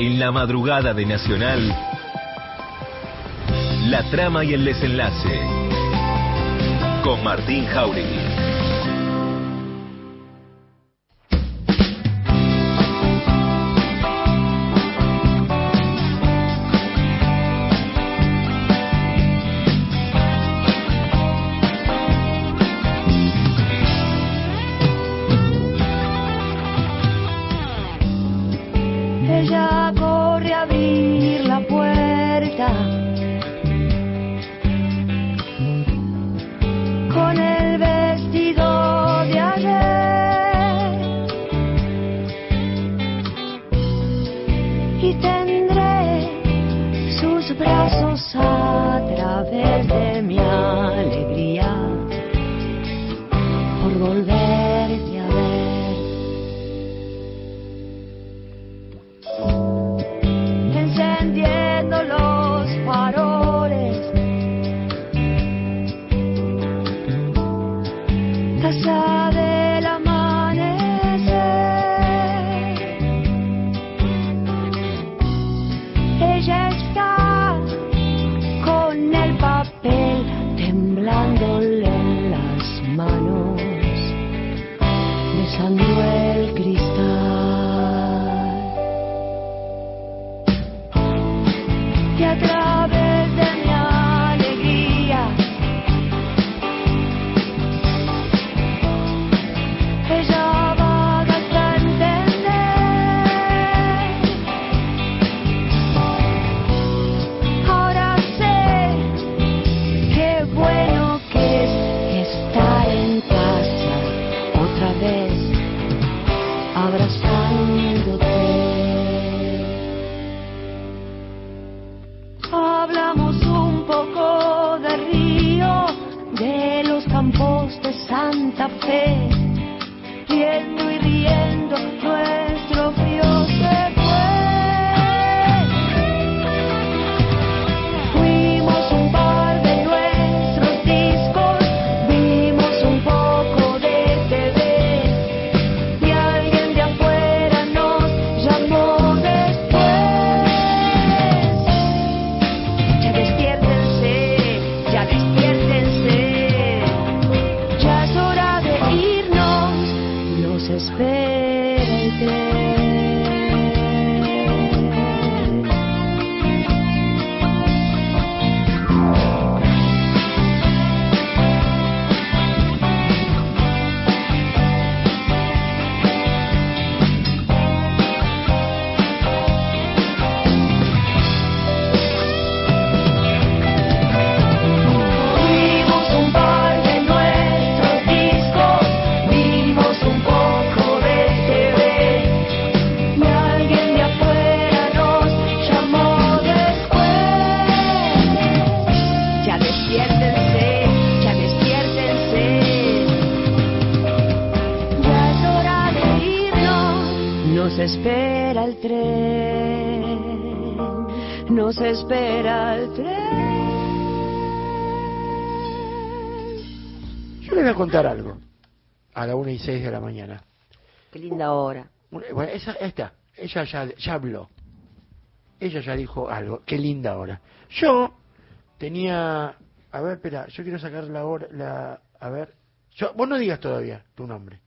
En la madrugada de Nacional, la trama y el desenlace. Con Martín Jauregui. Y 6 de la mañana. Qué linda hora. Bueno, esa, esta, ella ya, ya habló. Ella ya dijo algo. Qué linda hora. Yo tenía. A ver, espera, yo quiero sacar la hora. La, a ver. Yo, vos no digas todavía tu nombre.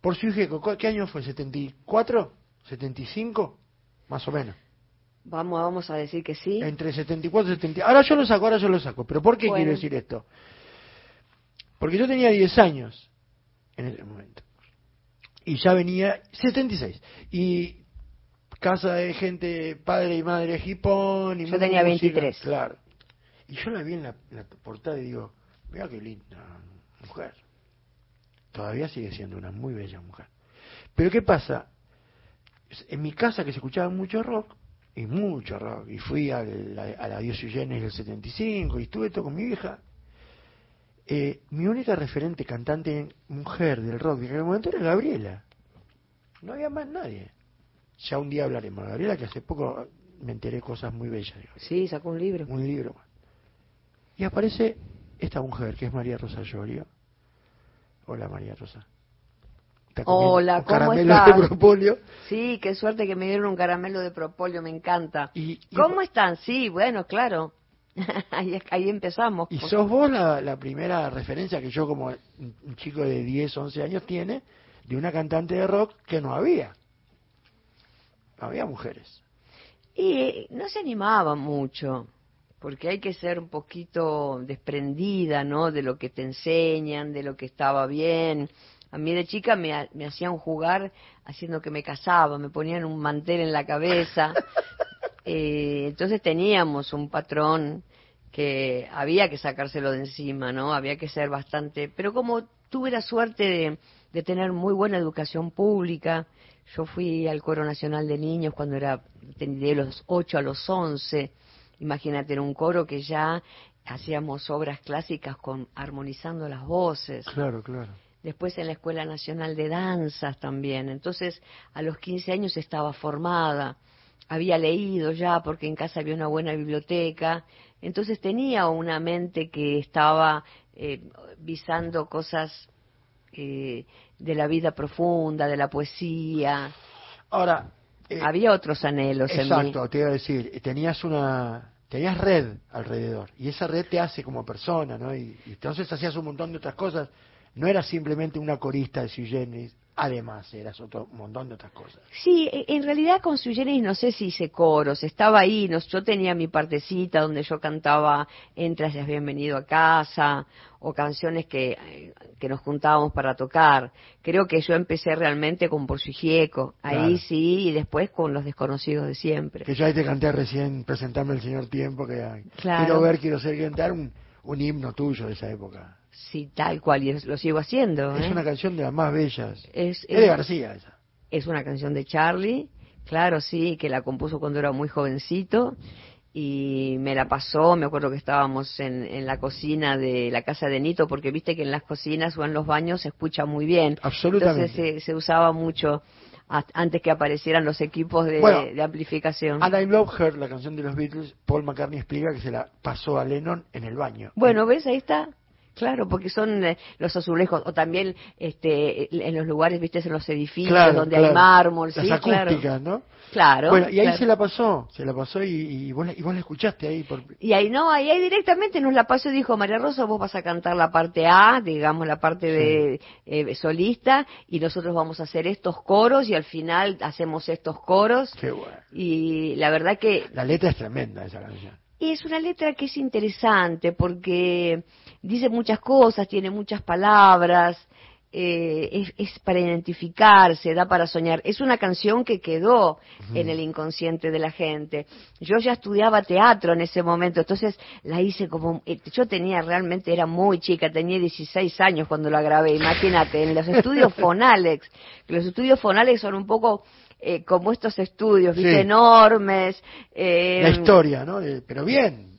Por su hijo, ¿qué año fue? ¿74? ¿75? Más o menos. Vamos, vamos a decir que sí. Entre 74 y 70. Ahora yo lo saco, ahora yo lo saco. ¿Pero por qué Bueno. quiero decir esto? Porque yo tenía 10 años en ese momento. Y ya venía 76. Y casa de gente, padre y madre hipón. Y Yo tenía música, 23. Claro. Y yo la vi en la, en la portada y digo, mira qué linda mujer. Todavía sigue siendo una muy bella mujer. Pero ¿qué pasa? En mi casa que se escuchaba mucho rock, y mucho rock, y fui a la, a la Dios Eugene del 75, y estuve todo con mi vieja, eh, mi única referente cantante mujer del rock de aquel momento era Gabriela. No había más nadie. Ya un día hablaremos de Gabriela, que hace poco me enteré cosas muy bellas. Gabriela. Sí, sacó un libro. Un libro. Y aparece esta mujer, que es María Rosa Llorio. Hola María Rosa. Hola, ¿cómo caramelo estás? de propóleo. Sí, qué suerte que me dieron un caramelo de propóleo, me encanta. Y, y- ¿Cómo están? Sí, bueno, claro. ahí, ahí empezamos. Y sos vos la, la primera referencia que yo como un chico de 10, 11 años tiene de una cantante de rock que no había. No había mujeres. Y no se animaba mucho, porque hay que ser un poquito desprendida, ¿no? De lo que te enseñan, de lo que estaba bien. A mí de chica me, me hacían jugar haciendo que me casaba, me ponían un mantel en la cabeza. Eh, entonces teníamos un patrón que había que sacárselo de encima, ¿no? Había que ser bastante... Pero como tuve la suerte de, de tener muy buena educación pública, yo fui al Coro Nacional de Niños cuando era de los 8 a los 11. Imagínate, era un coro que ya hacíamos obras clásicas con armonizando las voces. Claro, claro. Después en la Escuela Nacional de Danzas también. Entonces, a los 15 años estaba formada. Había leído ya porque en casa había una buena biblioteca. Entonces tenía una mente que estaba eh, visando cosas eh, de la vida profunda, de la poesía. Ahora, eh, había otros anhelos en exacto, te iba a decir, tenías una tenías red alrededor y esa red te hace como persona, ¿no? Y, y entonces hacías un montón de otras cosas. No eras simplemente una corista de Generis, además eras otro montón de otras cosas. Sí, e- en realidad con Sui Generis no sé si hice coros, estaba ahí, no- yo tenía mi partecita donde yo cantaba Entras y has bienvenido a casa, o canciones que, eh, que nos juntábamos para tocar. Creo que yo empecé realmente con Por su Gieco, ahí Claro. sí, y después con Los Desconocidos de Siempre. Que yo ahí te canté recién, presentarme el señor Tiempo, que Claro. quiero ver, quiero ser, cantar un, un himno tuyo de esa época. Sí, tal cual, y es- lo sigo haciendo. Es ¿eh? una canción de las más bellas. Es- Es de García esa. Es una canción de Charlie, claro, sí, que la compuso cuando era muy jovencito y me la pasó, me acuerdo que estábamos en, en la cocina de la casa de Nito, porque viste que en las cocinas o en los baños se escucha muy bien. Absolutamente. Entonces se, se usaba mucho antes que aparecieran los equipos de, Bueno, de amplificación. And I Love Her, la canción de los Beatles, Paul McCartney explica que se la pasó a Lennon en el baño. Bueno, ¿ves? Ahí está. Claro, porque son eh, los azulejos, o también este, en los lugares, viste, en los edificios Claro, donde claro. hay mármol, Las sí, claro. acústicas, ¿no? Claro. Bueno, y ahí claro. se la pasó, se la pasó y, y vos, la, y vos la escuchaste ahí. Por... Y ahí no, ahí, ahí directamente nos la pasó y dijo, María Rosa, vos vas a cantar la parte A, digamos la parte de eh, solista, y nosotros vamos a hacer estos coros y al final hacemos estos coros. Qué bueno. Y la verdad que La letra es tremenda esa canción. y es una letra que es interesante porque dice muchas cosas, tiene muchas palabras, eh, es, es para identificarse, da para soñar. Es una canción que quedó en el inconsciente de la gente. Yo ya estudiaba teatro en ese momento, entonces la hice como... eh, Yo tenía realmente, era muy chica, tenía 16 años cuando la grabé, imagínate, en los estudios Fonalex. que Los estudios Fonalex son un poco... eh, como estos estudios, ¿viste? Enormes. eh, La historia, ¿no? Pero bien.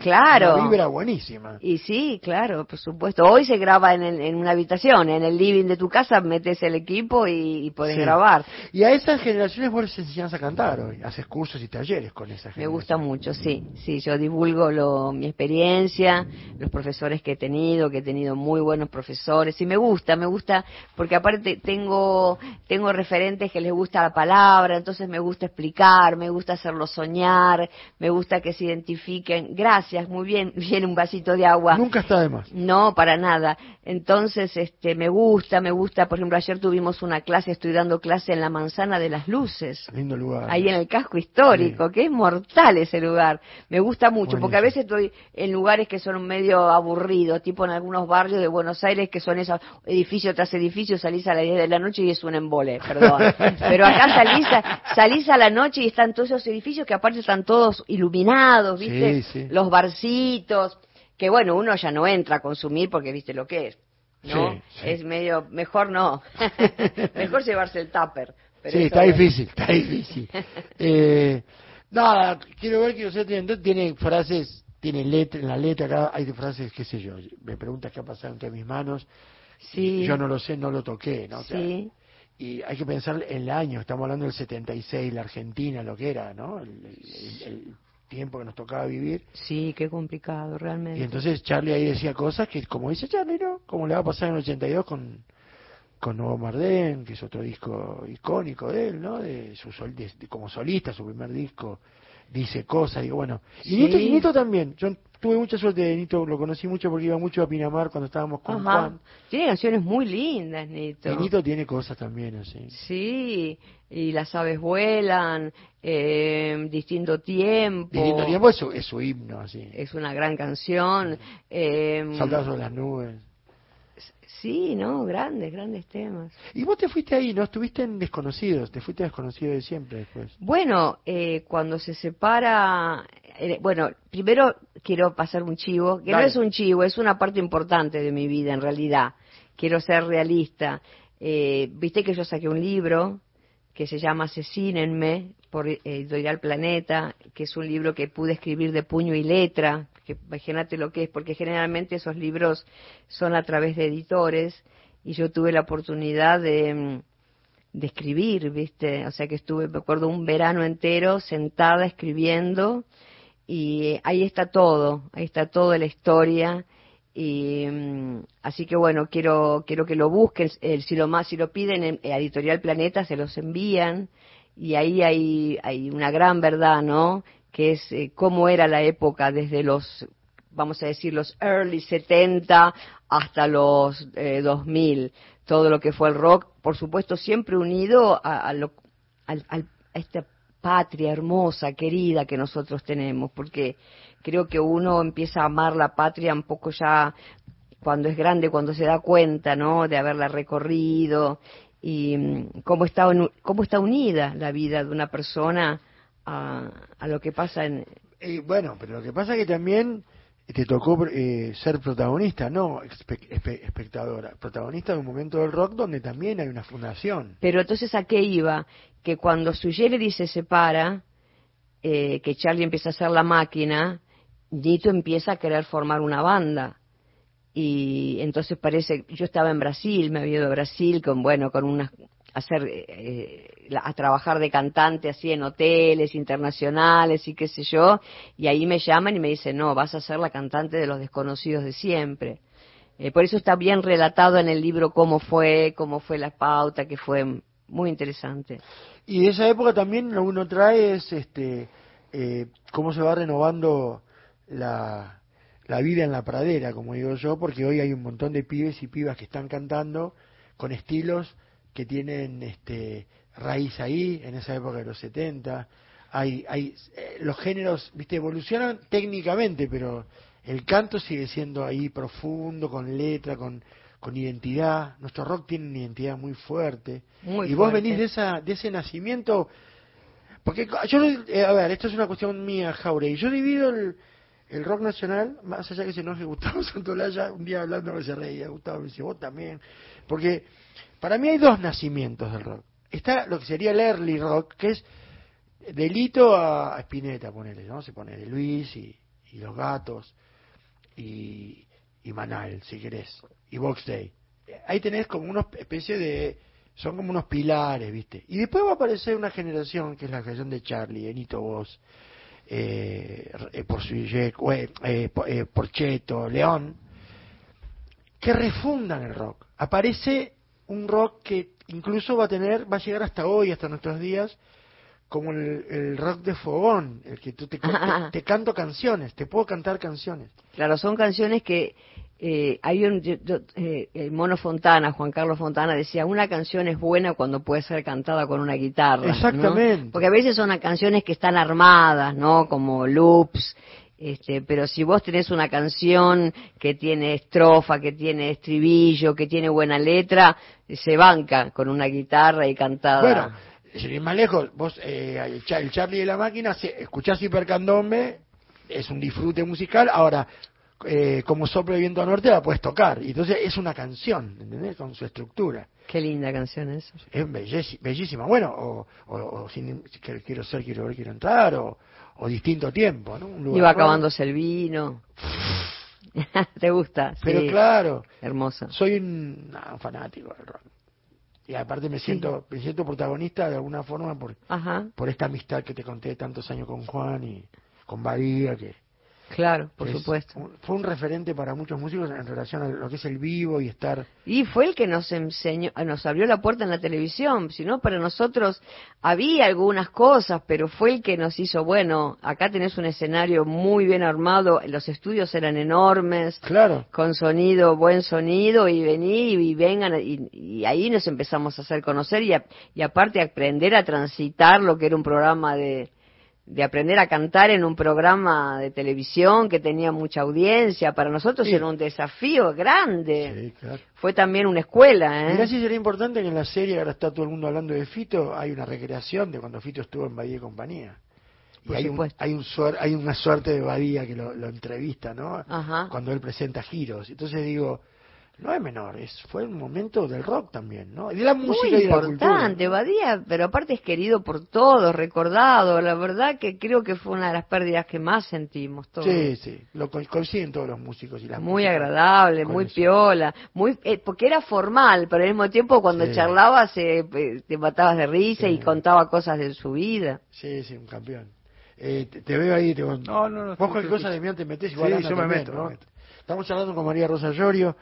Claro. Una vibra buenísima. Y sí, claro, por supuesto. Hoy se graba en, el- en una habitación, en el living de tu casa, metes el equipo y, y podés Sí. grabar. Y a esas generaciones vos les enseñás a cantar hoy. Haces cursos y talleres con esas Me gusta mucho, sí. Sí, yo divulgo lo, mi experiencia, los profesores que he tenido, que he tenido muy buenos profesores. Y me gusta, me gusta, porque aparte tengo, tengo referentes que les gusta la palabra, entonces me gusta explicar, me gusta hacerlos soñar, me gusta que se identifiquen. Gracias, muy bien, viene un vasito de agua. Nunca está de más. No, para nada. Entonces, este, me gusta, me gusta. Por ejemplo, ayer tuvimos una clase, estoy dando clase en la Manzana de las Luces, Lindo lugar. ahí en el casco histórico, que es mortal ese lugar. Me gusta mucho, porque a veces estoy en lugares que son medio aburridos, tipo en algunos barrios de Buenos Aires que son esos edificio tras edificio, salís a las 10 de la noche y es un embole, perdón. Pero acá salís a, salís a la noche y están todos esos edificios que aparte están todos iluminados, ¿viste? Sí, sí. Los barcitos, que bueno, uno ya no entra a consumir porque viste lo que es. ¿no? Sí, sí. Es medio, mejor no. mejor llevarse el tupper. pero sí, está difícil, está difícil. Eh, nada, quiero ver, quiero ser, tiene, tiene frases, tiene letra, en la letra acá hay frases, qué sé yo, me preguntas qué ha pasado entre mis manos, Sí. yo no lo sé, no lo toqué, ¿no? O sea, Sí. y hay que pensar en el año, estamos hablando del 76, la Argentina, lo que era, ¿no? El, el- el tiempo que nos tocaba vivir. Sí, qué complicado, realmente. Y entonces Charlie ahí decía cosas que, como dice Charlie, ¿no? Como le va a pasar en el 82 con, con Nuevo Mardén, que es otro disco icónico de él, ¿no? De su sol, de- de- como solista, su primer disco, dice cosas, digo, bueno. Y, Sí. Nito, y Nito también, yo tuve mucha suerte de Nito, lo conocí mucho porque iba mucho a Pinamar cuando estábamos con Ajá. Juan. Tiene canciones muy lindas, Nito. Y Nito tiene cosas también así. Sí, y las aves vuelan, eh, distinto tiempo. Distinto tiempo es su, es su himno, así. Es una gran canción. eh, Saltar sobre las nubes. sí, ¿no? Grandes, grandes temas. Y vos te fuiste ahí, ¿no? Estuviste en Desconocidos, te fuiste a Desconocidos de siempre después. Bueno, eh, cuando se separa, eh, bueno, primero quiero pasar un chivo, que no es un chivo, es una parte importante de mi vida en realidad. Quiero ser realista. Eh, Viste que yo saqué un libro que se llama Asesínenme por eh, Editorial Planeta, que es un libro que pude escribir de puño y letra, que imagínate lo que es, porque generalmente esos libros son a través de editores y yo tuve la oportunidad de, de escribir, ¿viste? O sea que estuve, me acuerdo, un verano entero sentada escribiendo y ahí está todo, ahí está toda la historia y mm, así que bueno, quiero quiero que lo busquen, eh, si lo más si lo piden en eh, Editorial Planeta se los envían y ahí hay hay una gran verdad, ¿no? Que es eh, cómo era la época desde los vamos a decir los early 70 hasta los eh, 2000, todo lo que fue el rock, por supuesto siempre unido a, a lo- a esta patria hermosa, querida que nosotros tenemos, porque creo que uno empieza a amar la patria un poco ya cuando es grande, cuando se da cuenta, ¿no? De haberla recorrido y mm, cómo está, cómo está unida la vida de una persona a, a lo que pasa en... Eh, bueno, pero lo que pasa es que también te tocó eh, ser protagonista, no espe- espe- espectadora, protagonista de un momento del rock donde también hay una fundación. Pero entonces, ¿a qué iba? Que cuando Suggerity se separa, eh, que Charlie empieza a hacer la máquina, Nito empieza a querer formar una banda. Y entonces parece, yo estaba en Brasil, me había ido a Brasil con, bueno, con unas, hacer, eh, a trabajar de cantante así en hoteles internacionales y qué sé yo, y ahí me llaman y me dicen, no, vas a ser la cantante de los desconocidos de siempre. Eh, por eso está bien relatado en el libro cómo fue, cómo fue la pauta, que fue muy interesante. Y de esa época también lo uno trae es este, eh, cómo se va renovando la, la vida en la pradera, como digo yo, porque hoy hay un montón de pibes y pibas que están cantando con estilos que tienen este, raíz ahí, en esa época de los 70. Hay, hay, eh, los géneros, viste, evolucionan técnicamente, pero el canto sigue siendo ahí profundo, con letra, con, con identidad. Nuestro rock tiene una identidad muy fuerte. Muy y vos venís de, esa, de ese nacimiento. Porque yo, eh, a ver, esto es una cuestión mía, Jauregui. Yo divido el, el rock nacional, más allá que se enoje Gustavo Santolaya, un día hablando que se reía, Gustavo me dice, vos también. Porque para mí hay dos nacimientos del rock. Está lo que sería el early rock, que es delito a, a Spinetta, ponele, ¿no? Se pone de Luis y, y Los Gatos y, y Manal, si querés, y Box Day. Ahí tenés como una especie de... Son como unos pilares, ¿viste? Y después va a aparecer una generación, que es la generación de Charlie, de Nito Voz, eh, eh, por eh, eh, eh, Porcheto, León, que refundan el rock. Aparece un rock que incluso va a tener, va a llegar hasta hoy, hasta nuestros días, como el, el rock de fogón, el que tú te, te, te canto canciones, te puedo cantar canciones. Claro, son canciones que eh, hay un yo- eh, el Mono Fontana, Juan Carlos Fontana decía, una canción es buena cuando puede ser cantada con una guitarra. ¿no? Exactamente. Porque a veces son canciones que están armadas, ¿no? Como loops. Este, pero si vos tenés una canción que tiene estrofa, que tiene estribillo, que tiene buena letra, se banca con una guitarra y cantada. Bueno, sin ir más lejos, vos, eh, el, Cha- el Charlie de la máquina, escuchás Hipercandombe, es un disfrute musical, ahora, eh, como soplo de viento a norte la puedes tocar, y entonces es una canción, ¿entendés? Con su estructura. Qué linda canción es. Es bellísima. Bueno, o, o, o sin, quiero ser, quiero ver, quiero entrar, o, o distinto tiempo, ¿no? Un lugar Iba nuevo. acabándose el vino. ¿Te gusta? Pero Sí. claro, Hermosa. soy un, fanático del rock. Y aparte me siento, me siento protagonista de alguna forma por, Ajá. por esta amistad que te conté de tantos años con Juan y con Badía, que Claro, por Es supuesto. un- fue un referente para muchos músicos en relación a lo que es el vivo y estar. Y fue el que nos enseñó, nos abrió la puerta en la televisión. Si no, para nosotros había algunas cosas, pero fue el que nos hizo, bueno, acá tenés un escenario muy bien armado, los estudios eran enormes, Claro. con sonido, buen sonido, y vení y vengan, y, y ahí nos empezamos a hacer conocer y, a- y aparte aprender a transitar lo que era un programa de, de aprender a cantar en un programa de televisión que tenía mucha audiencia. Para nosotros Sí. era un desafío grande. Sí, claro. Fue también una escuela, ¿eh? Mirá si sería importante que en la serie, ahora está todo el mundo hablando de Fito, hay una recreación de cuando Fito estuvo en Bahía y Compañía. Y hay, un, hay, un suer- hay una suerte de Badía que lo, lo entrevista, ¿no? Ajá. Cuando él presenta giros. Entonces digo, no es menor, es, fue un momento del rock también, ¿no? Y de la música Muy y de la importante. Badía, pero aparte es querido por todos, recordado. La verdad que creo que fue una de las pérdidas que más sentimos todos. Sí, sí, lo co- consiguen todos los músicos y las Muy músicas agradable, muy eso. piola, muy eh, porque era formal, pero al mismo tiempo cuando Sí. charlabas eh, eh, te matabas de risa Sí. y contaba cosas de su vida. Sí, sí, un campeón. Eh, te, te veo ahí, te no, No, no, no, Vos cualquier cosa de mí te metes igual Sí, yo me meto, ¿no? me meto. Estamos charlando con María Rosa Llorio.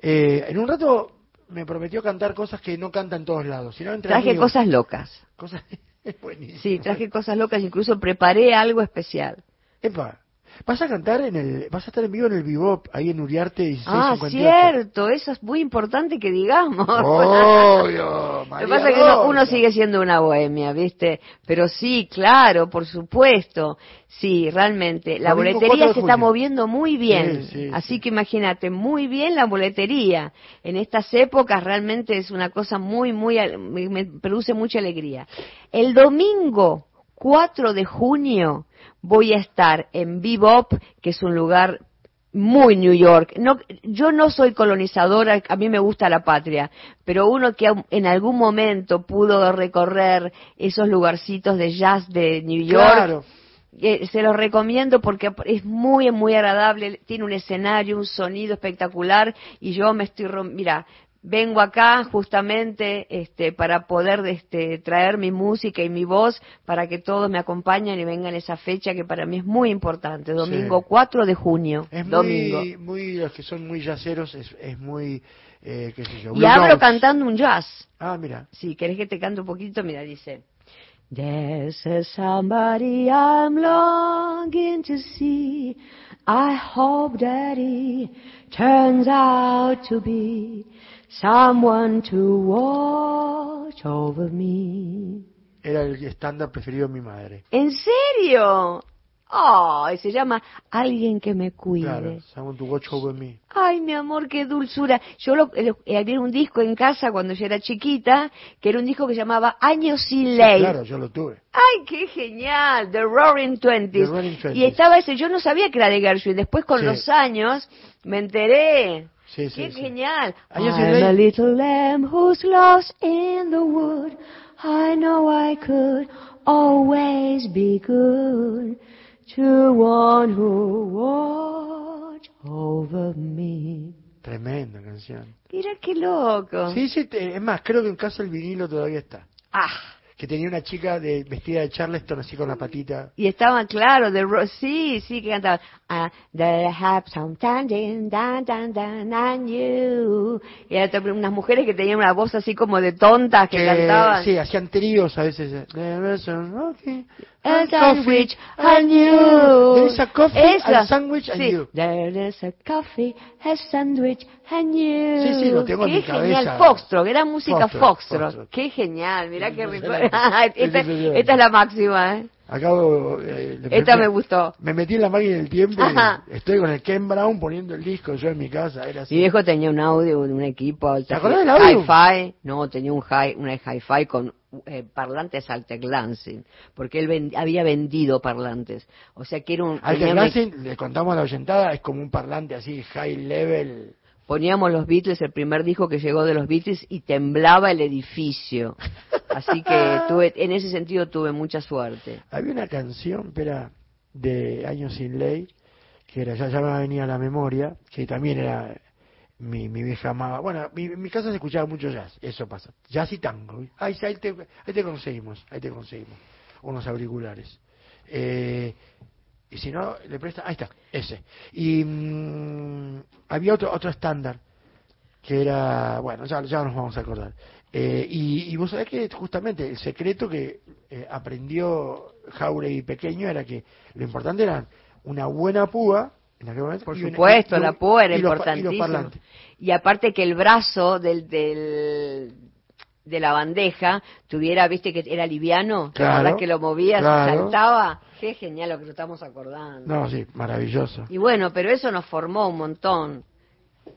Eh, en un rato me prometió cantar cosas que no canta en todos lados, sino entre Traje amigos. cosas locas. Cosas es buenísimo. Sí, traje cosas locas, incluso preparé algo especial. Epa, vas a cantar en el, vas a estar en vivo en el Bebop, ahí en Uriarte 1658. Ah, cierto, eso es muy importante que digamos. Obvio, Lo que María pasa es que uno, sigue siendo una bohemia, ¿viste? Pero sí, claro, por supuesto. Sí, realmente. La Domingo 4 boletería se está moviendo muy bien. Sí, sí, Así sí. que imagínate, muy bien la boletería. En estas épocas realmente es una cosa muy, muy, me, me produce mucha alegría. El domingo 4 de junio voy a estar en Bebop, que es un lugar muy New York. No, yo no soy colonizadora, a mí me gusta la patria, pero uno que en algún momento pudo recorrer esos lugarcitos de jazz de New York, Claro. eh, se los recomiendo porque es muy, muy agradable, tiene un escenario, un sonido espectacular y yo me estoy, mira, vengo acá justamente este, para poder este, traer mi música y mi voz para que todos me acompañen y vengan esa fecha que para mí es muy importante, domingo Sí. 4 4 de junio, Es domingo. muy, muy, los que son muy yaceros, es, es muy, eh, qué sé yo. Y hablo cantando un jazz. Ah, mira. Si querés que te cante un poquito, mira, dice. There's a somebody I'm longing to see. I hope that he turns out to be someone to watch over me. Era el estándar preferido de mi madre. ¿En serio? Ay, se llama Alguien que me cuide. Claro, someone to watch over me. Ay, mi amor, qué dulzura. Yo lo, lo- eh, había un disco en casa cuando yo era chiquita, que era un disco que llamaba Años sin ley. Claro, yo lo tuve. Ay, qué genial, The Roaring Twenties. The Roaring Twenties. Y estaba ese, yo no sabía que era de Gershwin. Después con Sí. los años me enteré. Sí, sí, qué sí. genial. I'm a little lamb who's lost in the wood. I know I could always be good to one who watch over me. Tremenda canción. Mira qué loco. Sí, sí, te- es más, creo que en casa el vinilo todavía está. Ah. Que tenía una chica de, vestida de Charleston así con la patita. Y estaban, claro, de sí, sí, que cantaban. Ah, they have some standing, dan, dan, dan, and you. Y era otra- unas mujeres que tenían una voz así como de tontas que, cantaban. sí, hacían tríos a veces. And sandwich and you. There is a coffee Esa. and sandwich and Sí. you. There is a coffee, a sandwich and you. Sí, sí, lo tengo en qué mi genial. cabeza. Foxtrot, era música Foxtrot, foxtrot. Foxtrot. Qué genial, mirá qué rico. Esta, esta es la máxima, ¿eh? Acabo. eh, Esta me gustó. Me metí en la máquina del tiempo Ajá. y estoy con el Ken Brown poniendo el disco yo en mi casa. Era así. Mi viejo tenía un audio, un equipo ¿Te acordás del audio? Hi-Fi, no, tenía un hi, una hi-fi con eh, parlantes Alter Lansing, porque él había vendido parlantes. O sea que era un... Al tenía un- le contamos a la oyentada, es como un parlante así, high level. Poníamos los Beatles, el primer disco que llegó de los Beatles, y temblaba el edificio. Así que tuve, en ese sentido tuve mucha suerte. Había una canción, espera, de Años sin Ley, que era, ya, ya me venía a la memoria, que también era mi, mi vieja amaba. Bueno, mi- en mi casa se escuchaba mucho jazz, eso pasa. Jazz y tango. Ahí, ahí, te, ahí te conseguimos, ahí te conseguimos unos auriculares. Eh, Y si no, le presta, ahí está, ese. Y mm, había otro otro estándar que era, bueno, ya, ya nos vamos a acordar. Eh, y, y vos sabés que justamente el secreto que eh, aprendió Jauregui pequeño era que lo importante era una buena púa. En aquel momento, Por y una- supuesto, y- la púa era pa- y. Y aparte que el brazo del, del de la bandeja tuviera, viste que era liviano, ¿te Claro, que lo movías, claro. saltaba? Qué genial lo que lo estamos acordando. No, sí, maravilloso. Y bueno, pero eso nos formó un montón.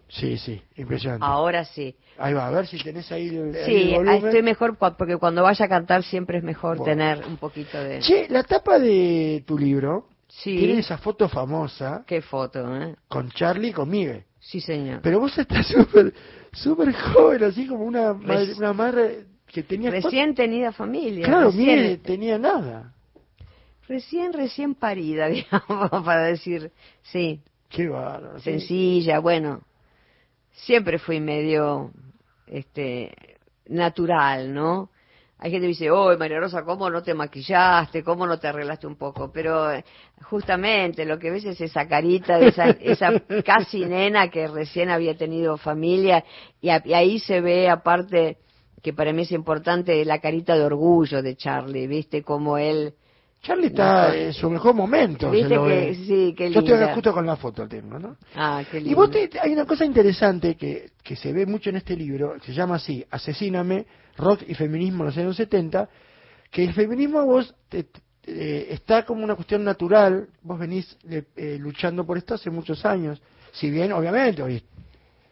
Sí, sí, impresionante. Ahora sí. Ahí va, a ver si tenés ahí el, Sí, el volumen. estoy mejor porque cuando vaya a cantar siempre es mejor Bueno. tener un poquito de... Che, la tapa de tu libro Sí. tiene esa foto famosa Qué foto, ¿eh? con Charlie y con Miguel. Sí, señor. Pero vos estás súper, súper joven, así como una madre, una madre que tenía... Recién tenida familia. Claro, recién, Miguel tenía nada. recién, recién parida, digamos, para decir, sí, Qué bárbaro. sencilla, bueno, siempre fui medio, este, natural, ¿no? Hay gente que dice, oh, María Rosa, ¿cómo no te maquillaste? ¿Cómo no te arreglaste un poco? Pero eh, justamente lo que ves es esa carita de esa, esa casi nena que recién había tenido familia y, a- y ahí se ve aparte que para mí es importante la carita de orgullo de Charlie, ¿viste? Como él... Charlie está en su mejor momento. ¿Viste lo que sí, qué Yo estoy justo con la foto tengo, ¿no? Ah, qué Y vos lindo. te- hay una cosa interesante que, que se ve mucho en este libro, se llama así, Asesíname, Rock y Feminismo en los años 70, que el feminismo a vos te- te- eh, está como una cuestión natural, vos venís eh, luchando por esto hace muchos años, si bien obviamente hoy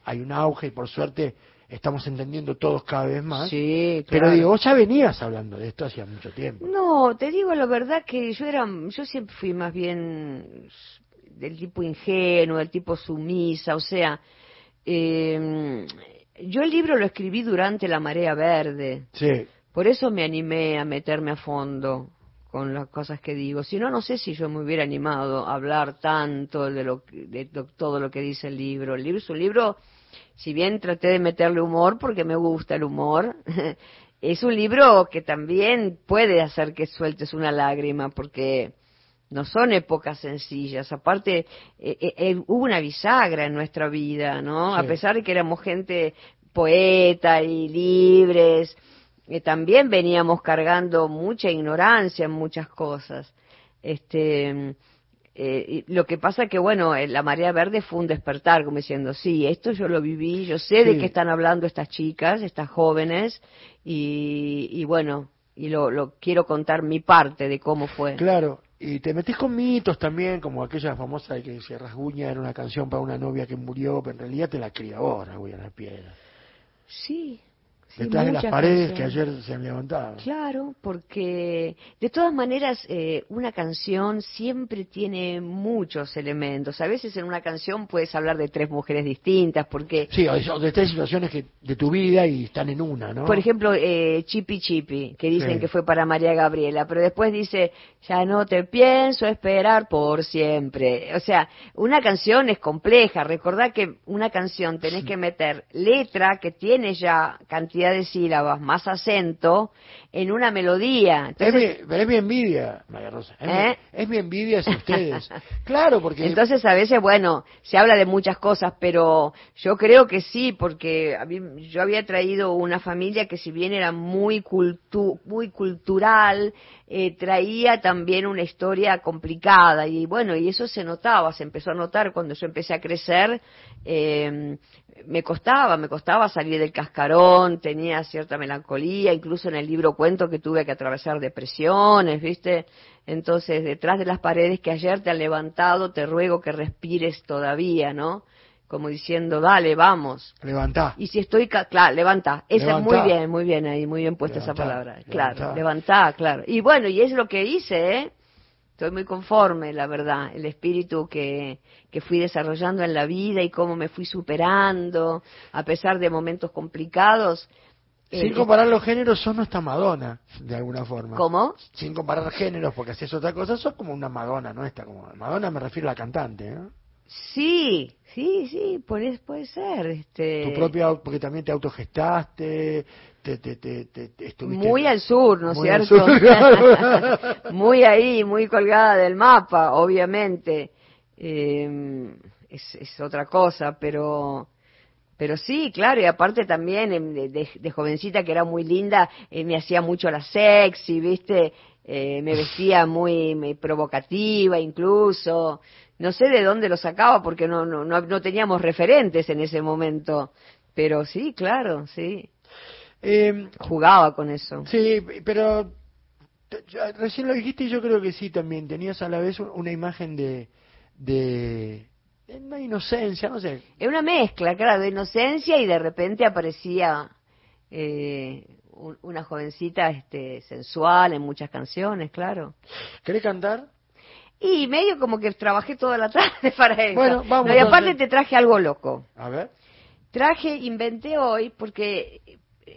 hay un auge y por suerte estamos entendiendo todos cada vez más, Sí, pero claro. digo, vos ya venías hablando de esto hacía mucho tiempo. No, te digo la verdad que yo era, yo siempre fui más bien del tipo ingenuo, del tipo sumisa, o sea, eh, yo el libro lo escribí durante la marea verde, Sí, por eso me animé a meterme a fondo con las cosas que digo. Si no, no sé si yo me hubiera animado a hablar tanto de, lo, de to- todo lo que dice el libro. El libro es un libro, si bien traté de meterle humor porque me gusta el humor, es un libro que también puede hacer que sueltes una lágrima porque no son épocas sencillas. Aparte, eh, eh, eh, hubo una bisagra en nuestra vida, ¿no? Sí. A pesar de que éramos gente poeta y libres, eh, también veníamos cargando mucha ignorancia en muchas cosas. Este, lo que pasa que, bueno, la marea verde fue un despertar, como diciendo, sí, esto yo lo viví, yo sé de qué están hablando estas chicas, estas jóvenes, y, y bueno, y lo, lo quiero contar mi parte de cómo fue. Claro, y te metes con mitos también, como aquella famosa de que se rasguña era una canción para una novia que murió, pero en realidad te la vos, rasguña la piedra. Sí. Sí, Detrás de las paredes que ayer se han levantado. Claro, porque de todas maneras eh, una canción siempre tiene muchos elementos. A veces en una canción puedes hablar de tres mujeres distintas, porque, Sí, o de, tres situaciones que de tu vida y están en una, ¿no? por ejemplo, eh, Chipi Chipi, que dicen Sí. que fue para María Gabriela, pero después dice, ya no te pienso esperar por siempre. O sea, una canción es compleja. Recordá que una canción tenés que meter letra que tiene ya cantidad de sílabas más acento en una melodía. es, Entonces, mi, es mi envidia, María Rosa. Es, ¿Eh? mi, es mi envidia hacia ustedes. claro, porque Entonces a veces, bueno, se habla de muchas cosas, pero yo creo que sí, porque a mí- yo había traído una familia que si bien era muy, cultu- muy cultural, eh, traía también una historia complicada y bueno, y eso se notaba, se empezó a notar cuando yo empecé a crecer. eh, me costaba, me costaba salir del cascarón, tenía cierta melancolía, incluso en el libro cuento que tuve que atravesar depresiones, ¿viste? Entonces, detrás de las paredes que ayer te han levantado, te ruego que respires todavía, ¿no? Como diciendo, dale, vamos. levantá. Y si estoy, ca- claro, levanta. Esa es muy bien, muy bien ahí, muy bien puesta esa palabra. Claro, levantá. levantá, claro. Y bueno, y es lo que hice, ¿eh? Estoy muy conforme, la verdad, el espíritu que, que fui desarrollando en la vida y cómo me fui superando, a pesar de momentos complicados. Sin Eh, comparar los géneros, sos nuestra Madonna, de alguna forma. ¿Cómo? Sin comparar géneros, porque haces otra cosa, sos como una Madonna nuestra. Como, Madonna me refiero a la cantante, ¿no? Sí, sí, sí, puede, puede ser. Este... Tu propia, porque también te autogestaste, te, te, te, te- te estuviste... Muy al sur, ¿no es cierto? sur, claro. muy ahí, muy colgada del mapa, obviamente. Eh, es, es otra cosa, pero pero sí, claro, y aparte también em, de, de- de jovencita que era muy linda, eh, me hacía mucho la sexy, ¿viste? Eh, me vestía muy, muy provocativa incluso. No sé de dónde lo sacaba porque no, no, no, no teníamos referentes en ese momento. Pero sí, claro, sí. Eh, Jugaba con eso. Sí, pero recién lo dijiste y yo creo que sí también. Tenías a la vez un- una imagen de, de una inocencia, no sé. Es una mezcla, claro, de inocencia y de repente aparecía eh, un- una jovencita este, sensual en muchas canciones, claro. ¿Querés cantar? Y medio como que trabajé toda la tarde para eso. Bueno, vamos, No, y aparte te traje algo loco. A ver. Traje, inventé hoy, porque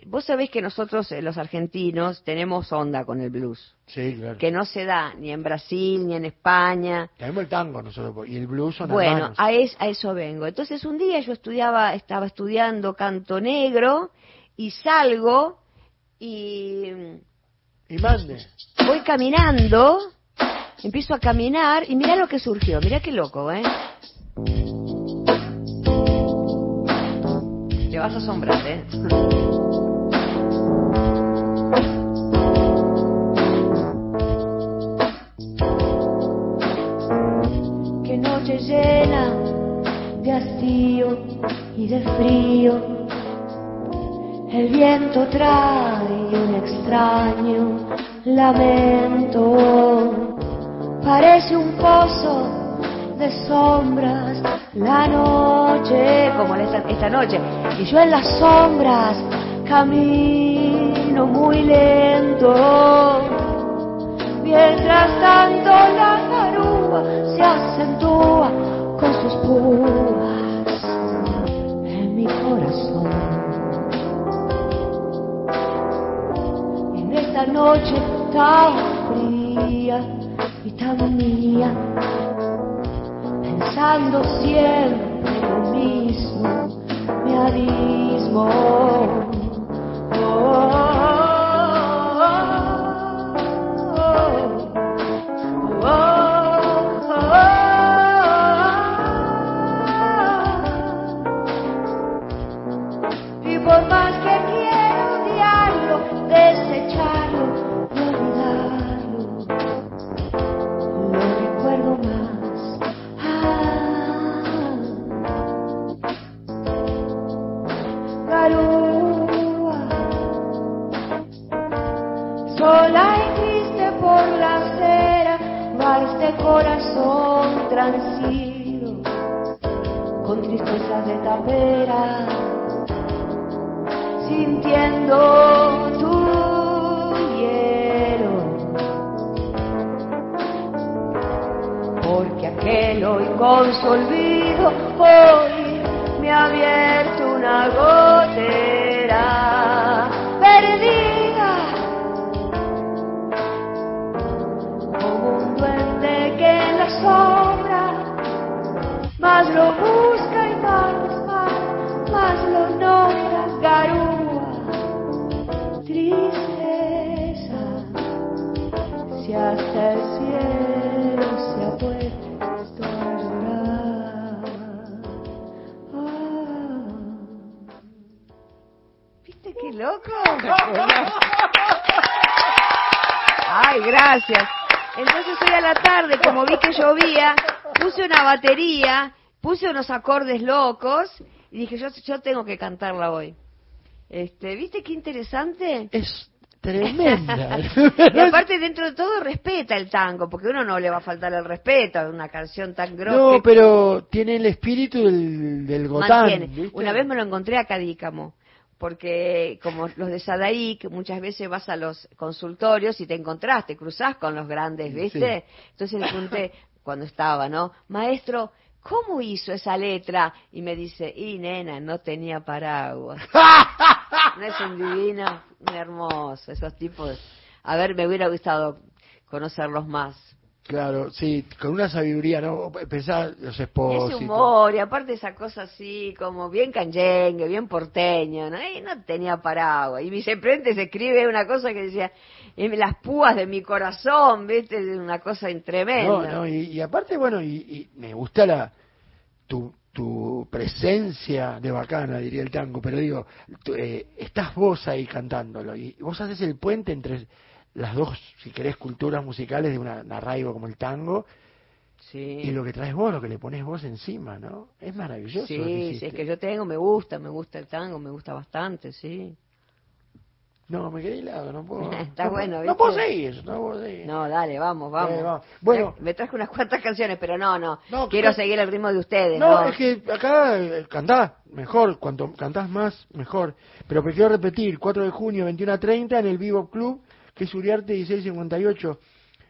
vos sabés que nosotros, eh, los argentinos, tenemos onda con el blues, Sí, claro. que no se da ni en Brasil ni en España. Tenemos el tango nosotros y el blues son Bueno, hermanos. a, es- a eso vengo. Entonces un día yo estudiaba, estaba estudiando canto negro y salgo y Y mande. voy caminando, empiezo a caminar y mira lo que surgió, mira qué loco, ¿eh? Te vas a asombrar, ¿eh? Llena de hastío y de frío. El viento trae un extraño lamento. Parece un pozo de sombras la noche, Como esta, esta noche. y yo en las sombras camino muy lento. Mientras tanto la garúa se acentúa púas en mi corazón. En esta noche tan fría y tan mía, pensando siempre lo mismo, me abismo. Oh, transido, con tristeza de tapera, sintiendo tu hielo. porque aquel hoy con hoy me ha abierto una gotera más lo busca y más, más, más lo nombra garúa tristeza si hasta el cielo se ha puesto a. ¿Viste qué loco? Ay, gracias. Entonces hoy a la tarde, como vi que llovía, puse una batería, puse unos acordes locos y dije, yo, yo tengo que cantarla hoy. Este, ¿Viste qué interesante? Es tremenda. Y aparte, dentro de todo, respeta el tango, porque uno no le va a faltar el respeto a una canción tan grosa. no, pero tiene el espíritu del, del gotán. Una vez me lo encontré a Cadícamo, porque como los de Sadaik, muchas veces vas a los consultorios y te encontrás, te cruzás con los grandes, ¿viste? Entonces le pregunté, cuando estaba, ¿no? Maestro, ¿cómo hizo esa letra? Y me dice, y nena, no tenía paraguas. no es un divino, un hermoso, esos tipos. A ver, me hubiera gustado conocerlos más. Claro, sí, con una sabiduría, ¿no? Pensá los esposos. Ese humor, y aparte esa cosa así, como bien canyengue, bien porteño, ¿no? Y no tenía paraguas. Y vicepresidente se escribe una cosa que decía, en las púas de mi corazón, ¿viste? Una cosa tremenda. No, no, y, y aparte, bueno, y, y me gusta la tu, tu presencia de bacana, diría el tango, pero digo, tú, eh, estás vos ahí cantándolo, y vos haces el puente entre las dos, si querés, culturas musicales de una, un arraigo como el tango, Sí. y lo que traes vos, lo que le pones vos encima, ¿no? Es maravilloso. Sí, lo que sí, hiciste. es que yo tengo, me gusta, me gusta el tango, me gusta bastante, sí. No, me quedé helado, no puedo. Está no, bueno, No ¿viste? puedo seguir, no puedo seguir. No, dale, vamos, vamos. Eh, vamos. Bueno. me traje unas cuantas canciones, pero no, no. No, Quiero que- seguir el ritmo de ustedes, No, ¿no? es que acá eh, cantás mejor, cuanto cantás más, mejor. Pero prefiero repetir, 4 de junio, 21 a 30, en el Vivo Club, que es Uriarte 1658.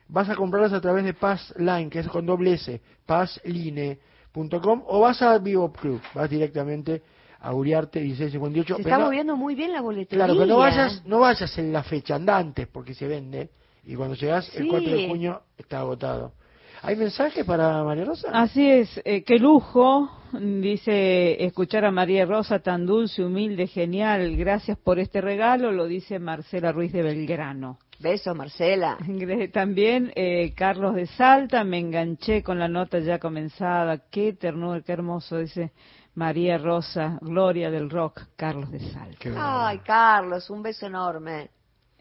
Vas a comprarlas a través de Paz Line, que es con doble S, pazline.com, o vas a Vivo Club, vas directamente a Uriarte 1658. Se está no- moviendo muy bien la boletería. Claro, pero no vayas, no vayas en la fecha, anda antes, porque se vende, y cuando llegas el Sí. 4 de junio está agotado. ¿Hay mensajes para María Rosa? Así es, eh, qué lujo, dice, escuchar a María Rosa tan dulce, humilde, genial. Gracias por este regalo, lo dice Marcela Ruiz de Belgrano. Besos, Marcela. También eh, Carlos de Salta, me enganché con la nota ya comenzada. Qué ternura, qué hermoso, dice María Rosa, gloria del rock, Carlos de Salta. Ay, Carlos, un beso enorme.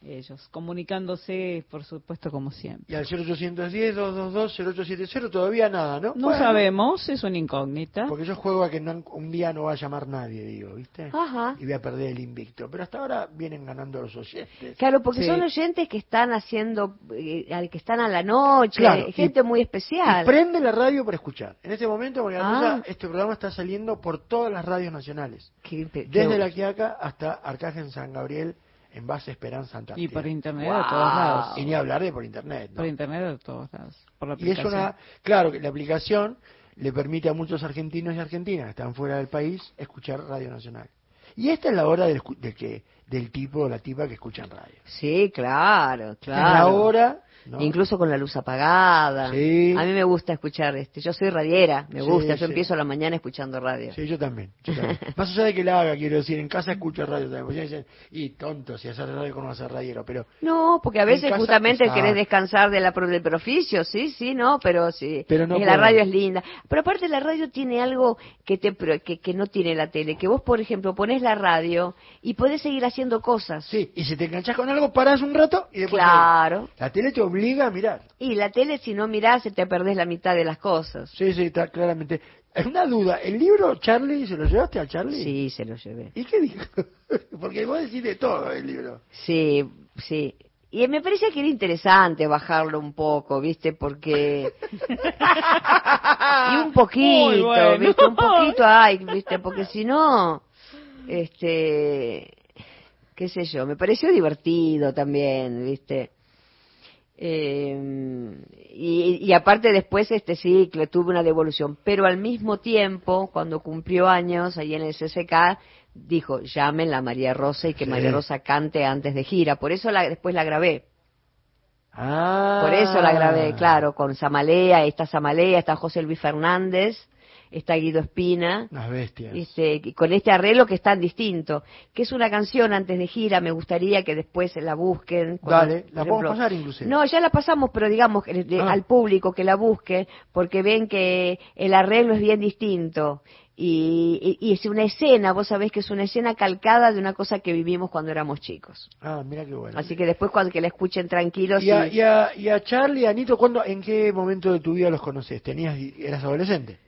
Ellos comunicándose, por supuesto, como siempre. Y al 0810-222-0870 todavía nada, ¿no? No Bueno, sabemos, es una incógnita. Porque yo juego a que no- un día no va a llamar nadie, digo, ¿viste? Ajá. Y voy a perder el invicto. Pero hasta ahora vienen ganando los oyentes. Claro, porque Sí. son oyentes que están haciendo, eh, al que están a la noche, Claro, y- gente muy Y especial. prende la radio para escuchar. En este momento, María Ah. Rosa, este programa está saliendo por todas las radios nacionales. Qué- qué- Desde La Quiaca hasta Arcángel San Gabriel en base Esperanza Antártida. Y por internet Wow. de todos lados. Y ni hablar de por internet. ¿no? Por internet de todos lados. Por la Y es aplicación. una, claro, que la aplicación le permite a muchos argentinos y argentinas que están fuera del país escuchar Radio Nacional. Y esta es la hora del, escu- de que, del tipo o la tipa que escuchan radio. Sí, claro, Es la claro. hora, ¿no? Incluso con la luz apagada. Sí. A mí me gusta escuchar este. Yo soy radiera, me Sí, gusta. Yo sí. empiezo la mañana escuchando radio. Sí, yo también, yo también. Más allá de que la haga, quiero decir, en casa escucho radio también. Dicen, y tonto, si hacer radio, ¿cómo hacer radiero? Pero No, porque a veces justamente exacto. querés descansar de la, del proficio, sí, sí, no, pero sí. Pero no la radio es linda. Pero aparte la radio tiene algo que te que, que no tiene la tele, que vos, por ejemplo, pones la radio y podés seguir haciendo cosas. sí, y si te enganchas con algo, parás un rato y después... Claro. La tele te obliga a mirar. Y la tele, si no mirás, se te perdés la mitad de las cosas. Sí, sí, está claramente. Es una duda, ¿el libro Charlie, se lo llevaste a Charlie? Sí, se lo llevé. ¿Y qué dijo? Porque vos decís de todo el libro. Sí, sí. Y me parece que era interesante bajarlo un poco, ¿viste? Porque... y un poquito, bueno. ¿viste? Un poquito hay, ¿viste? Porque si no, este... qué sé yo, me pareció divertido también, ¿viste? Eh, y, y aparte después este ciclo tuve una devolución, pero al mismo tiempo, cuando cumplió años ahí en el CCK, dijo, llamen a María Rosa y que Sí. María Rosa cante antes de gira. Por eso la, después la grabé. Ah. Por eso la grabé, claro, con Samalea, está Samalea, está José Luis Fernández, está Guido Espina. Las bestias. Este, con este arreglo que es tan distinto, que es una canción antes de gira, me gustaría que después la busquen. cuando, Dale, la podemos ejemplo- pasar inclusive. No, ya la pasamos, pero digamos de- Ah. al público que la busque, porque ven que el arreglo es bien distinto. Y, y- y es una escena, vos sabés que es una escena calcada de una cosa que vivimos cuando éramos chicos. Ah, mira qué bueno. Así que después cuando que la escuchen tranquilos y, a, y- a, y a Charlie y a Anito, ¿cuándo, ¿en qué momento de tu vida los conoces? ¿Tenías, ¿Eras adolescente?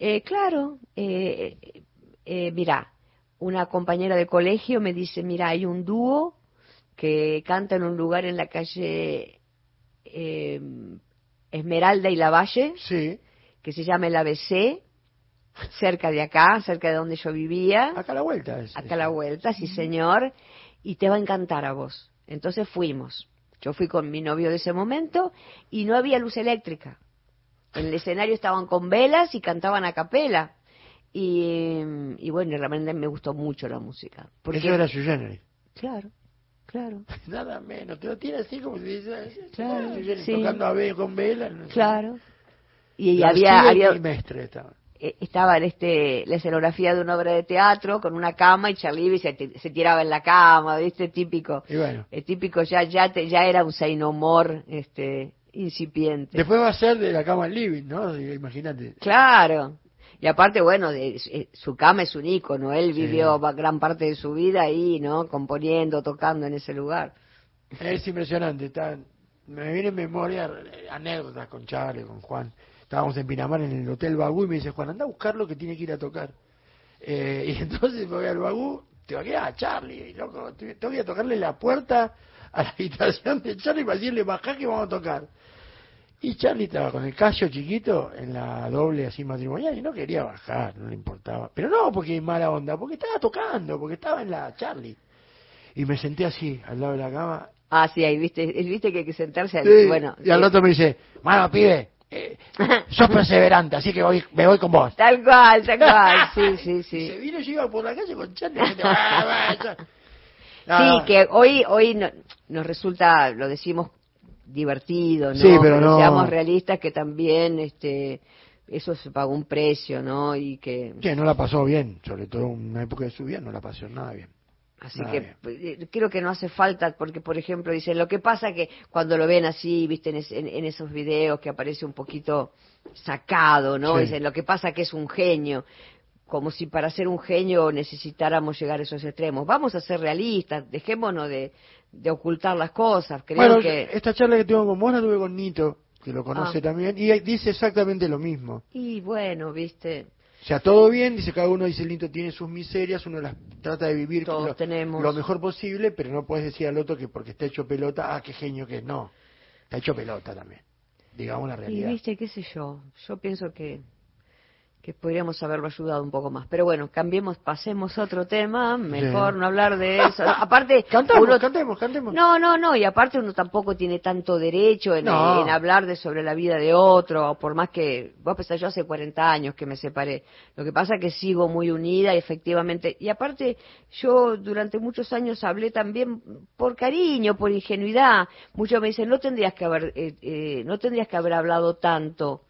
Eh, claro, eh, eh, mira, una compañera de colegio me dice, mira, hay un dúo que canta en un lugar en la calle eh, Esmeralda y Lavalle, Sí. que se llama el ABC, cerca de acá, cerca de donde yo vivía, Acá a la vuelta. Es, acá a la vuelta, sí señor, y te va a encantar a vos. Entonces fuimos. Yo fui con mi novio de ese momento y no había luz eléctrica. En el escenario estaban con velas y cantaban a capela. Y, y bueno, realmente me gustó mucho la música. Porque, Eso era su género. Claro. Claro, Nada menos, te lo tiene así como si dice, Claro, sí. tocando a ve con vela. no sé. claro. Y, La había, había y estaban. eh, estaba en este, la escenografía de una obra de teatro con una cama y Charlie se, ti- se tiraba en la cama, ¿viste? Típico. Y bueno, El típico ya ya te- ya era un say no more, este incipiente. después va a ser de la cama al living, ¿no? Imagínate. Claro. Y aparte, bueno, de, su cama es un ícono. Él Sí. vivió va- gran parte de su vida ahí, ¿no? Componiendo, tocando en ese lugar. Es impresionante. Está, me viene en memoria anécdotas con Charlie, con Juan. Estábamos en Pinamar en el Hotel Bagú y me dice, Juan, anda a buscarlo que tiene que ir a tocar. Eh, y entonces me voy al Bagú, te voy a quedar a Charlie, loco, te- ir a tocarle la puerta a la habitación de Charlie para decirle, bajá que vamos a tocar. Y Charlie estaba con el callo chiquito en la doble así matrimonial y no quería bajar, no le importaba. Pero no porque mala onda, porque estaba tocando, porque estaba en la Charlie. Y me senté así, al lado de la cama. Ah, sí, ahí viste, viste que hay que sentarse. Sí, bueno, y al otro me dice, bueno, pibe, eh, sos perseverante, así que voy, me voy con vos. Tal cual, tal cual, sí, sí, Y se sí. vino, yo iba por la calle con Charlie. y gente, "Ah, va, ya". Ah, Sí, que hoy hoy no- nos resulta, lo decimos divertido, ¿no? Sí, pero no- seamos realistas que también este eso se pagó un precio, ¿no? Y que que no la pasó bien, sobre todo en una época de su vida no la pasó nada bien. Así Nada que bien. eh, creo que no hace falta, porque por ejemplo dicen, lo que pasa que cuando lo ven así, viste, en, es- en- en esos videos que aparece un poquito sacado, ¿no? Sí. Dicen, lo que pasa que es un genio, como si para ser un genio necesitáramos llegar a esos extremos. Vamos a ser realistas, dejémonos de, de ocultar las cosas. Creo bueno, que... esta charla que tengo con vos la tuve con Nito, que lo conoce Ah. también, y dice exactamente lo mismo. Y bueno, viste, O sea, todo bien, dice cada uno dice Nito tiene sus miserias, uno las trata de vivir Todos lo, tenemos. lo mejor posible, pero no puedes decir al otro que porque está hecho pelota, ah, qué genio que es. No, está hecho pelota también. Digamos la y realidad. viste, qué sé yo, yo pienso que que podríamos haberlo ayudado un poco más. Pero bueno, cambiemos, pasemos a otro tema, mejor Sí. no hablar de eso. Aparte, Cantamos, uno- cantemos, cantemos. no, no, no, y aparte uno tampoco tiene tanto derecho en, No. en hablar de sobre la vida de otro, por más que, vos pensás, yo hace 40 años que me separé. Lo que pasa es que sigo muy unida, y efectivamente, y aparte yo durante muchos años hablé también por cariño, por ingenuidad. Muchos me dicen, no tendrías que haber, eh, eh, no tendrías que haber hablado tanto.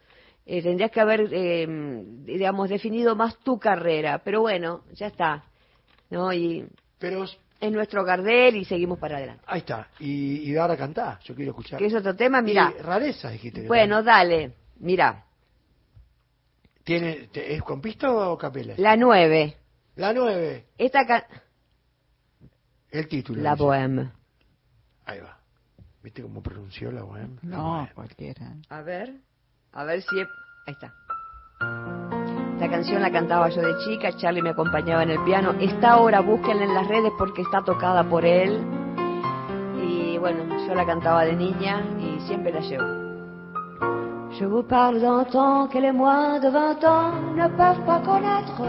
Eh, tendrías que haber, eh, digamos, definido más tu carrera. Pero bueno, ya está. ¿No? Y Pero es nuestro Gardel y seguimos para adelante. ahí está. Y, y ahora cantá, yo quiero escuchar. ¿Qué es otro tema? Mira. Y rareza dijiste. que Bueno, dale. Mira. ¿Tiene, te- ¿Es con pista o capela? La nueve. La nueve, Esta ca- el título. La. Bohème. Ahí va. ¿Viste cómo pronunció la bohème? La No, bohème. cualquiera. A ver. A ver si... Ahí está. Esta canción la cantaba yo de chica, Charlie me acompañaba en el piano. Esta ahora búsquenla en las redes porque está tocada por él. Y bueno, yo la cantaba de niña y siempre la llevo. Je vous parle d'un temps que les moins de vingt ans ne peuvent pas connaître.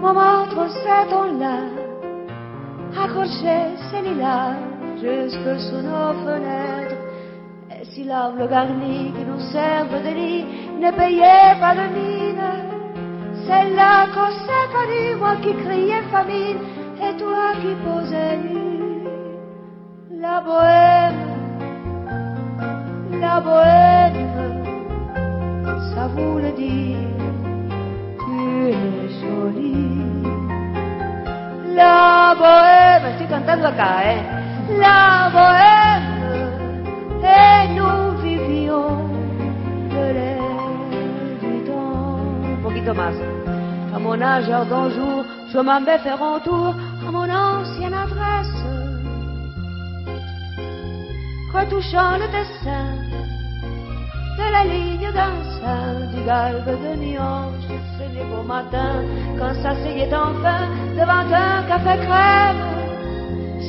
Moment entre ces temps-là, accrochés ces lilas jusque sous nos fenêtres. Et si l'arbre garni qui nous servent de lit ne payait pas de mine, c'est là qu'on s'est connu, moi qui criais famine et toi qui posais nu. La bohème la bohème, ça voulait dire tu es jolie. La bohème, Estoy cantando acá, ¿eh? la bohème, et nous vivions de temps. Un poquito más. À mon âge, heure d'un jour, je m'en faire un tour à mon ancienne adresse, retouchant le dessin de la ligne d'un sein du galbe de nuances. Ce n'est beau matin, quand s'asseyait enfin devant un café crème,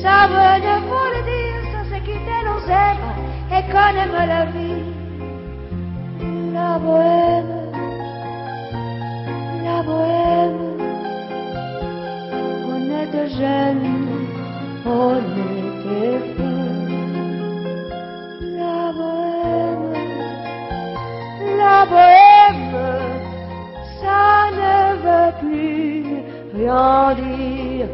ça venait pour le dire, ça c'est quitter nos ailes et qu'on la vie. La bohème, la bohème, on était jeunes, on était fous. La bohème, la bohème, ça ne veut plus rien dire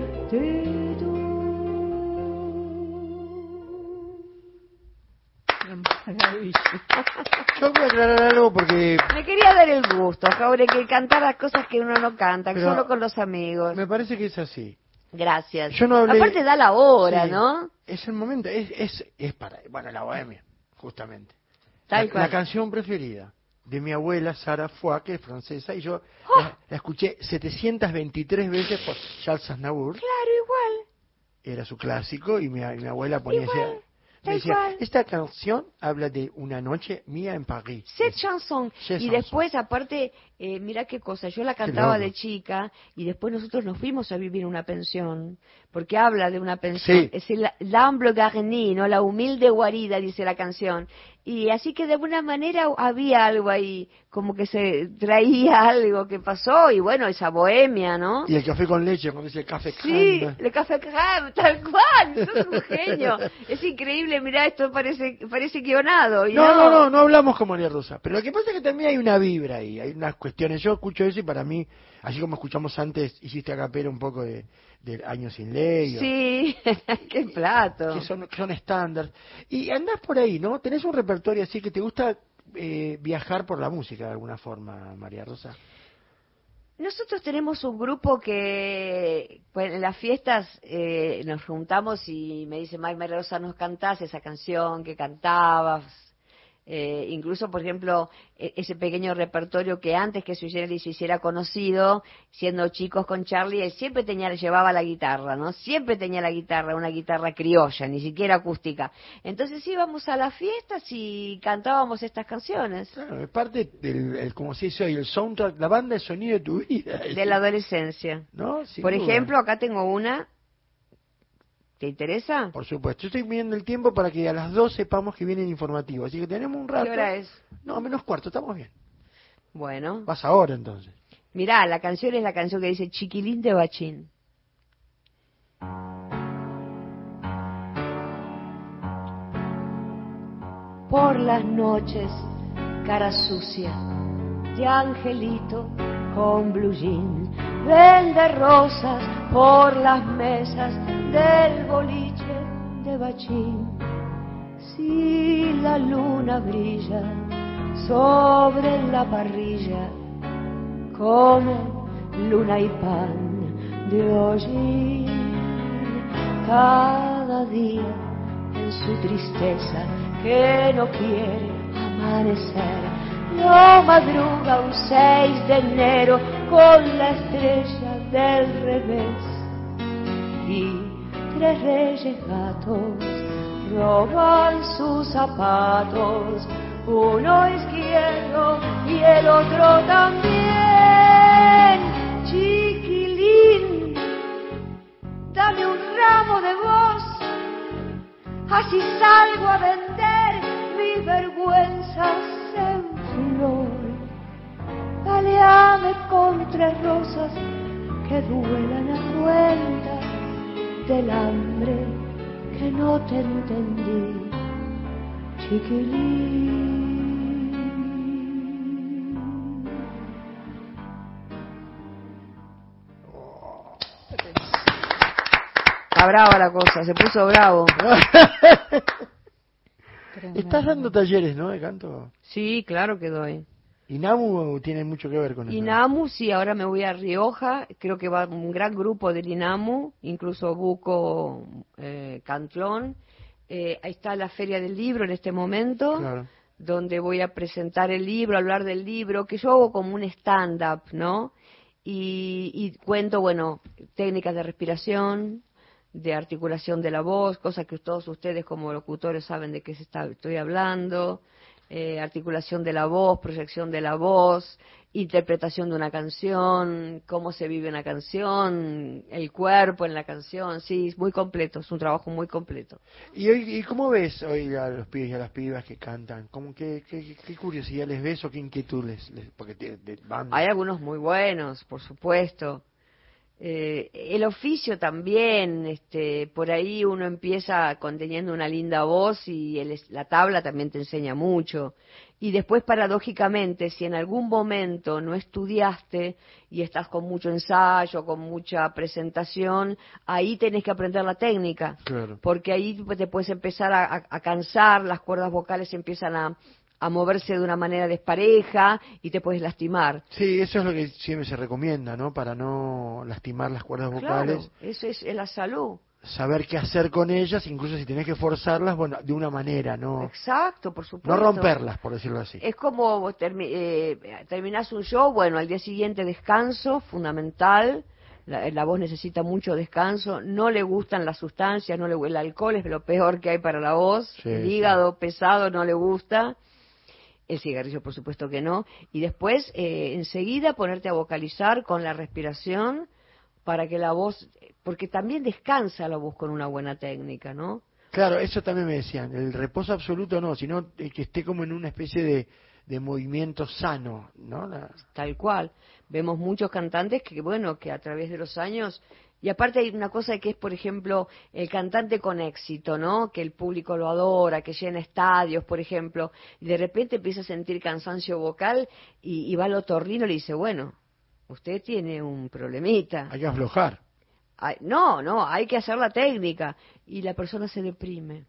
Yo voy a aclarar algo porque Me quería dar el gusto, que cantar las cosas que uno no canta, Pero- solo con los amigos. me parece que es así. Gracias. Yo no hablé- Aparte da la hora, Sí, ¿no? Es el momento, es, es, es para, bueno, la bohemia, justamente. Tal la, cual. la canción preferida de mi abuela Sara Foix, que es francesa, y yo ¡Oh! la, la escuché 723 veces por Charles Aznavour, Claro, igual. era su clásico, y mi, abuela ponía ese- me decía, esta canción habla de una noche mía en París. Cette chanson. Cette y chanson. después, aparte, eh, mira qué cosa, yo la cantaba loco. de chica y después nosotros nos fuimos a vivir en una pensión, porque habla de una pensión. Sí. Es el l'humble garni, ¿no? La humilde guarida, dice la canción. Y así que de alguna manera había algo ahí, como que se traía algo que pasó y bueno, esa bohemia, ¿no? Y el café con leche, cuando dice café Sí, crème. le café crème, tal cual, sos un genio. Es increíble, mira, esto parece parece guionado. Y No, no, no, no hablamos como María Rosa. Pero lo que pasa es que también hay una vibra ahí, hay unas cuestiones. Yo escucho eso y para mí, así como escuchamos antes, hiciste a capela un poco de, de Años sin Ley. o- Sí, qué plato. que son, que son estándar. Y andás por ahí, ¿no? ¿Tenés un repertorio así que te gusta eh, viajar por la música de alguna forma, María Rosa? Nosotros tenemos un grupo que pues, en las fiestas eh, nos juntamos y me dice, May María Rosa, nos cantás esa canción que cantabas. Eh, incluso, por ejemplo, e- ese pequeño repertorio que antes que Sui se hiciera conocido, siendo chicos con Charlie, él siempre tenía, llevaba la guitarra, ¿no? Siempre tenía la guitarra, una guitarra criolla, ni siquiera acústica. Entonces íbamos a las fiestas y cantábamos estas canciones Claro, es parte del, el, como se dice hoy, el soundtrack, la banda de sonido de tu vida. de la adolescencia. ¿No? Sin Por duda. ejemplo, acá tengo una. ¿Te interesa? Por supuesto. Yo estoy midiendo el tiempo para que a las dos sepamos que viene el informativo. Así que tenemos un rato. ¿Qué hora es? No, menos cuarto, estamos bien. Bueno, Vas ahora entonces. mirá, la canción es la canción que dice Chiquilín de Bachín. Por las noches, cara sucia de angelito con blue jean, vende rosas por las mesas del boliche de Bachín. Si la luna brilla sobre la parrilla, come luna y pan de hollín. Cada día en su tristeza que no quiere amanecer, no madruga un 6 de enero con la estrella del revés y tres reyes gatos roban sus zapatos, uno izquierdo y el otro también. Chiquilín, dame un ramo de voz, así salgo a vender mis vergüenzas en flor. Baleame con tres rosas que duelan a cuenta del hambre que no te entendí, chiquilín. Está brava la cosa, se puso bravo. Estás dando talleres, ¿no? De canto. Sí, claro que doy. Y Namu tiene mucho que ver con eso. Inamu, sí, ahora me voy a Rioja, creo que va un gran grupo del Inamu, incluso Buco eh, Cantlón. Eh, ahí está la Feria del Libro en este momento, Claro. donde voy a presentar el libro, hablar del libro, que yo hago como un stand-up, ¿no? Y, y cuento, bueno, técnicas de respiración, de articulación de la voz, cosas que todos ustedes como locutores saben de qué se está, estoy hablando, eh, articulación de la voz, proyección de la voz, interpretación de una canción, cómo se vive una canción, el cuerpo en la canción, sí, es muy completo, es un trabajo muy completo. ¿Y, hoy, ¿Y cómo ves hoy a los pibes y a las pibas que cantan? ¿Cómo, qué, qué, qué curiosidad les ves o qué inquietud les, les- porque te-? Hay algunos muy buenos, por supuesto. Eh, el oficio también, este, por ahí uno empieza con teniendo una linda voz y el- la tabla también te enseña mucho. Y después, paradójicamente, si en algún momento no estudiaste y estás con mucho ensayo, con mucha presentación, ahí tenés que aprender la técnica. Claro. Porque ahí te puedes empezar a, a- a cansar, las cuerdas vocales empiezan a, a moverse de una manera despareja y te puedes lastimar. Sí, eso es lo que siempre se recomienda, ¿no? Para no lastimar las cuerdas Claro, vocales. eso es, la salud. Saber qué hacer con ellas, incluso si tenés que forzarlas, bueno, de una manera, no, Exacto, por supuesto. no romperlas, por decirlo así. Es como termi- eh, terminás un show, bueno, al día siguiente descanso, fundamental. La, la voz necesita mucho descanso. No le gustan las sustancias, no le el alcohol es lo peor que hay para la voz. Sí, el sí. hígado pesado no le gusta. El cigarrillo, por supuesto que no. Y después, eh, enseguida, ponerte a vocalizar con la respiración para que la voz, porque también descansa la voz con una buena técnica, ¿no? Claro, eso también me decían. El reposo absoluto no, sino eh, que esté como en una especie de, de movimiento sano, ¿no? La- Tal cual. Vemos muchos cantantes que, bueno, que a través de los años, y aparte hay una cosa que es, por ejemplo, el cantante con éxito, ¿no? Que el público lo adora, que llena estadios, por ejemplo, y de repente empieza a sentir cansancio vocal y, y va al otorrino y le dice, bueno, usted tiene un problemita. hay que aflojar. Ay, no, no, hay que hacer la técnica. Y la persona se deprime.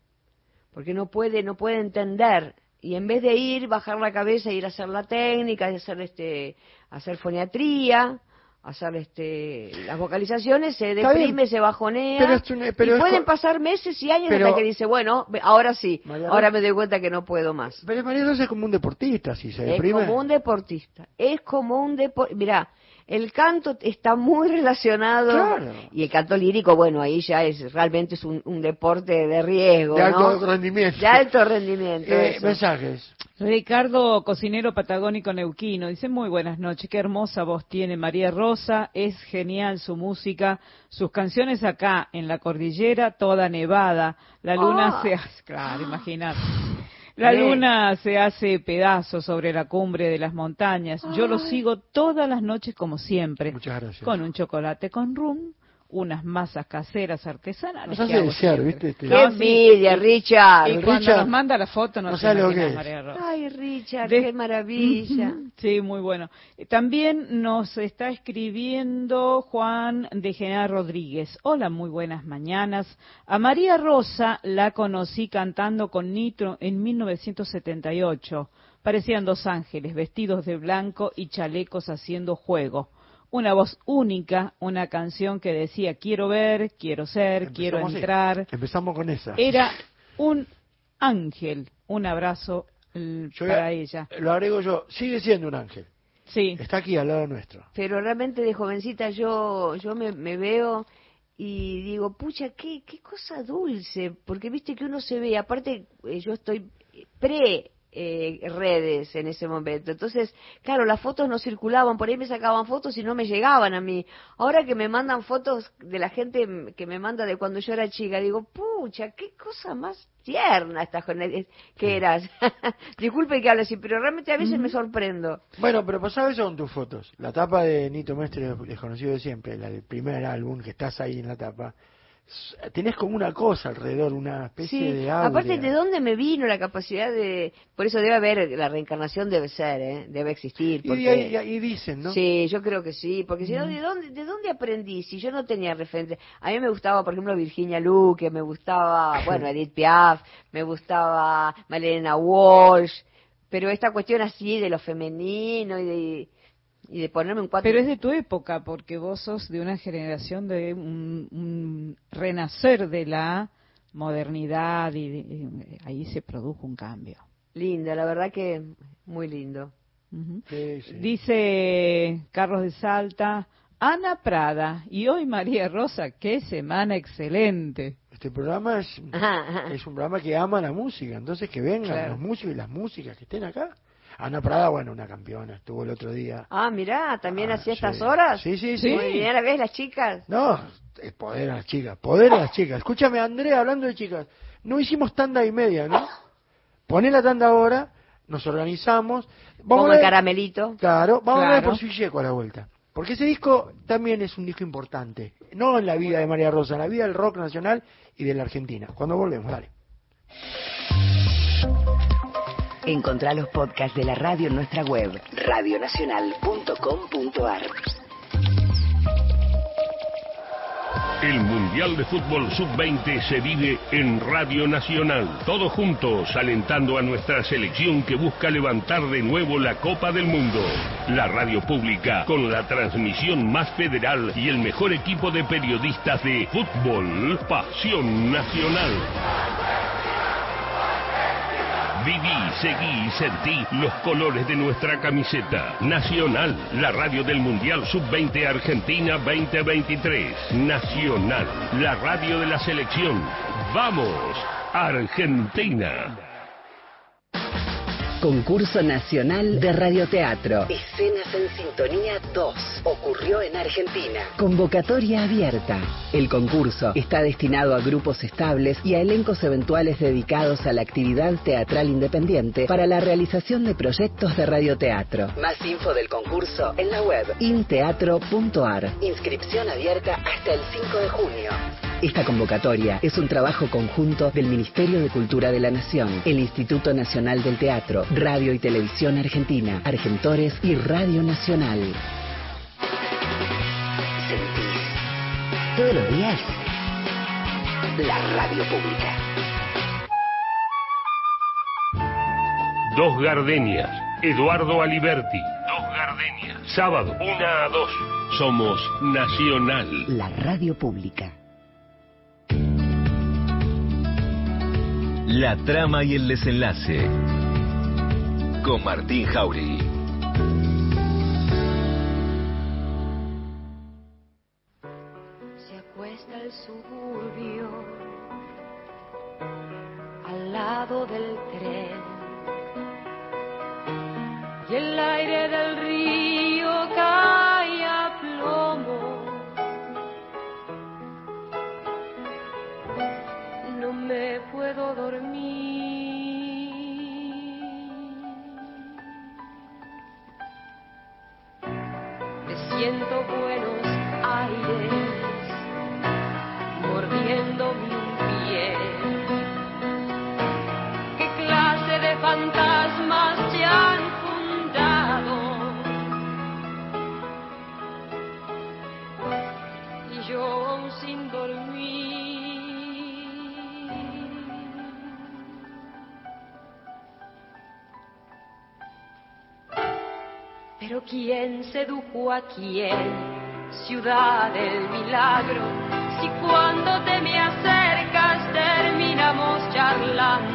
Porque no puede, no puede entender. Y en vez de ir, bajar la cabeza, ir a hacer la técnica, y hacer este, hacer foniatría, hacer este, las vocalizaciones, se deprime, se bajonea. Pero es un- pero y es pueden pasar meses y años Pero- hasta que dice, bueno, ahora sí, María ahora Rosa- me doy cuenta que no puedo más. Pero María Rosa es como un deportista, si se Es deprime. como un deportista. Es como un deportista. Mirá, el canto está muy relacionado. Claro. Y el canto lírico, bueno, ahí ya es realmente es un, un deporte de riesgo. de alto ¿no? rendimiento. De alto rendimiento. Eh, mensajes. Ricardo, cocinero patagónico neuquino, dice muy buenas noches, qué hermosa voz tiene María Rosa, es genial su música, sus canciones acá en la cordillera, toda nevada, la luna Ah. se hace, claro, imagínate. La luna se hace pedazos sobre la cumbre de las montañas. Yo lo sigo todas las noches como siempre, Muchas gracias. con un chocolate con rum, unas masas caseras artesanales. Nos que hace desear. ¿viste? Este- ¡Qué envidia, Richard! Y El cuando Richard- nos manda la foto no, no se sabe lo que es. María Rosa. ¡Ay, Richard, De- qué maravilla! Sí, muy bueno. También nos está escribiendo Juan de General Rodríguez. Hola, muy buenas mañanas. A María Rosa la conocí cantando con Nitro en 1978. Parecían dos ángeles vestidos de blanco y chalecos haciendo juego. Una voz única, una canción que decía quiero ver, quiero ser, quiero así. entrar. Empezamos con esa. Era un ángel. Un abrazo mm, Yo para ella. Lo agrego yo. Sigue siendo un ángel. Sí. Está aquí al lado nuestro. Pero realmente de jovencita yo, yo me, me veo y digo, pucha, qué, qué cosa dulce, porque viste que uno se ve, aparte eh, yo estoy pre eh, redes en ese momento, entonces, claro, las fotos no circulaban, por ahí me sacaban fotos y no me llegaban a mí. Ahora que me mandan fotos de la gente que me manda de cuando yo era chica, digo, pucha, qué cosa más tierna esta que eras. Disculpe que hable así, pero realmente a veces me sorprendo. Bueno, pero pasaba eso con tus fotos. La tapa de Nito Mestre, desconocido de siempre, la del primer álbum, que estás ahí en la tapa. Tenés como una cosa alrededor, una especie Sí, de aura. aparte de dónde me vino la capacidad de... Por eso debe haber, la reencarnación debe ser, ¿eh? debe existir. Y, Porque... y- y- y dicen, ¿no? Sí, yo creo que sí, porque si no, ¿de dónde, ¿de dónde aprendí? Si yo no tenía referente. A mí me gustaba, por ejemplo, Virginia Luque, me gustaba, bueno, Edith Piaf, me gustaba Malena Walsh, pero esta cuestión así de lo femenino y de, y de ponerme un cuatro... Pero es de tu época, porque vos sos de una generación de un, un renacer de la modernidad y, de- y ahí se produjo un cambio. Lindo, la verdad que muy lindo. Ujú. Sí, sí. Dice Carlos de Salta, Ana Prada y hoy María Rosa, qué semana excelente. Este programa es, Ajá, ajá. es un programa que ama la música, entonces que vengan Claro. los músicos y las músicas que estén acá. Ana Prada, bueno, una campeona, estuvo el otro día. Ah, mirá, también Ah, hacía sí. estas horas. Sí, sí, sí. Muy bien, a ver, las chicas. No, es poder a las chicas, poder a las chicas. Escúchame, Andrea, hablando de chicas, no hicimos tanda y media, ¿no? Poné la tanda ahora, nos organizamos. Vamos a el caramelito. Claro, vamos a ver por Silleco a la vuelta. Porque ese disco también es un disco importante, no en la vida de María Rosa, en la vida del rock nacional y de la Argentina. Cuando volvemos, dale. Encontrá los podcasts de la radio en nuestra web, radionacional.com.ar. El Mundial de Fútbol Sub-20 se vive en Radio Nacional. Todos juntos alentando a nuestra selección que busca levantar de nuevo la Copa del Mundo. La radio pública con la transmisión más federal y el mejor equipo de periodistas de fútbol. Pasión Nacional. Viví, seguí y sentí los colores de nuestra camiseta. Nacional, la radio del Mundial Sub-20 Argentina 2023. Nacional, la radio de la selección. ¡Vamos, Argentina! Concurso Nacional de Radioteatro. Escenas en Sintonía 2. Ocurrió en Argentina. Convocatoria abierta. El concurso está destinado a grupos estables y a elencos eventuales dedicados a la actividad teatral independiente para la realización de proyectos de radioteatro. Más info del concurso en la web inteatro.ar. Inscripción abierta hasta el 5 de junio. Esta convocatoria es un trabajo conjunto del Ministerio de Cultura de la Nación, el Instituto Nacional del Teatro, Radio y Televisión Argentina, Argentores y Radio Nacional. Sentís todos los días la radio pública. Dos Gardenias. Eduardo Aliberti. Dos Gardenias. Sábado, una a dos. Somos Nacional. La radio pública. La trama y el desenlace. Con Martín Jauregui. Sedujo a quién? Ciudad del milagro, si cuando te me acercas terminamos charlando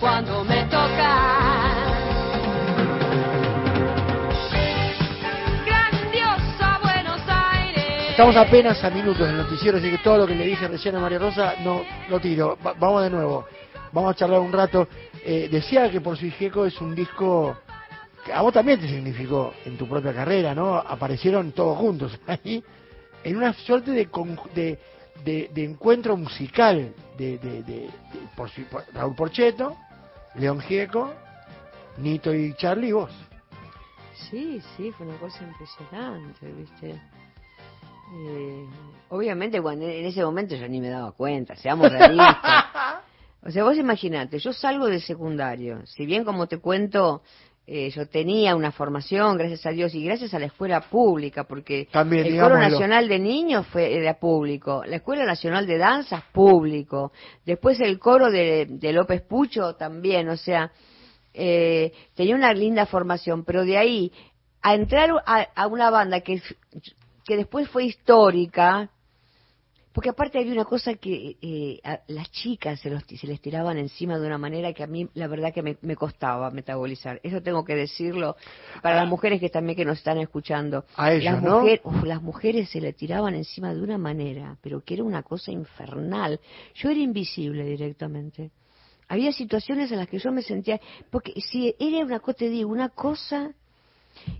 cuando me toca. Estamos apenas a minutos del noticiero, así que todo lo que le dije recién a María Rosa no lo tiro. Va- vamos de nuevo. Vamos a charlar un rato. Eh, decía que por su Gieco es un disco que a vos también te significó en tu propia carrera, ¿no? Aparecieron todos juntos ahí en una suerte de, de, de- de encuentro musical de, de, de- de- por, por- Raúl Porcheto, León Gieco, Nito y Charlie y vos. Sí, sí, fue una cosa impresionante, ¿viste? Eh, obviamente cuando en ese momento yo ni me daba cuenta, seamos realistas. O sea, vos imaginate, yo salgo del secundario, si bien como te cuento, eh, yo tenía una formación, gracias a Dios, y gracias a la escuela pública, porque También, el Coro. Nacional de Niños fue era público, la Escuela Nacional de Danzas público, después el coro de, de López Pucho también, o sea, eh, tenía una linda formación, pero de ahí a entrar a, a una banda que, que después fue histórica, porque aparte había una cosa que eh, a las chicas se, los, se les tiraban encima de una manera que a mí la verdad que me, me costaba metabolizar. Eso tengo que decirlo para las mujeres que también que nos están escuchando. A ellos, las, ¿no? mujer- uf, las mujeres se le tiraban encima de una manera, pero que era una cosa infernal. Yo era invisible directamente. Había situaciones en las que yo me sentía, porque si era una cosa, te digo, una cosa,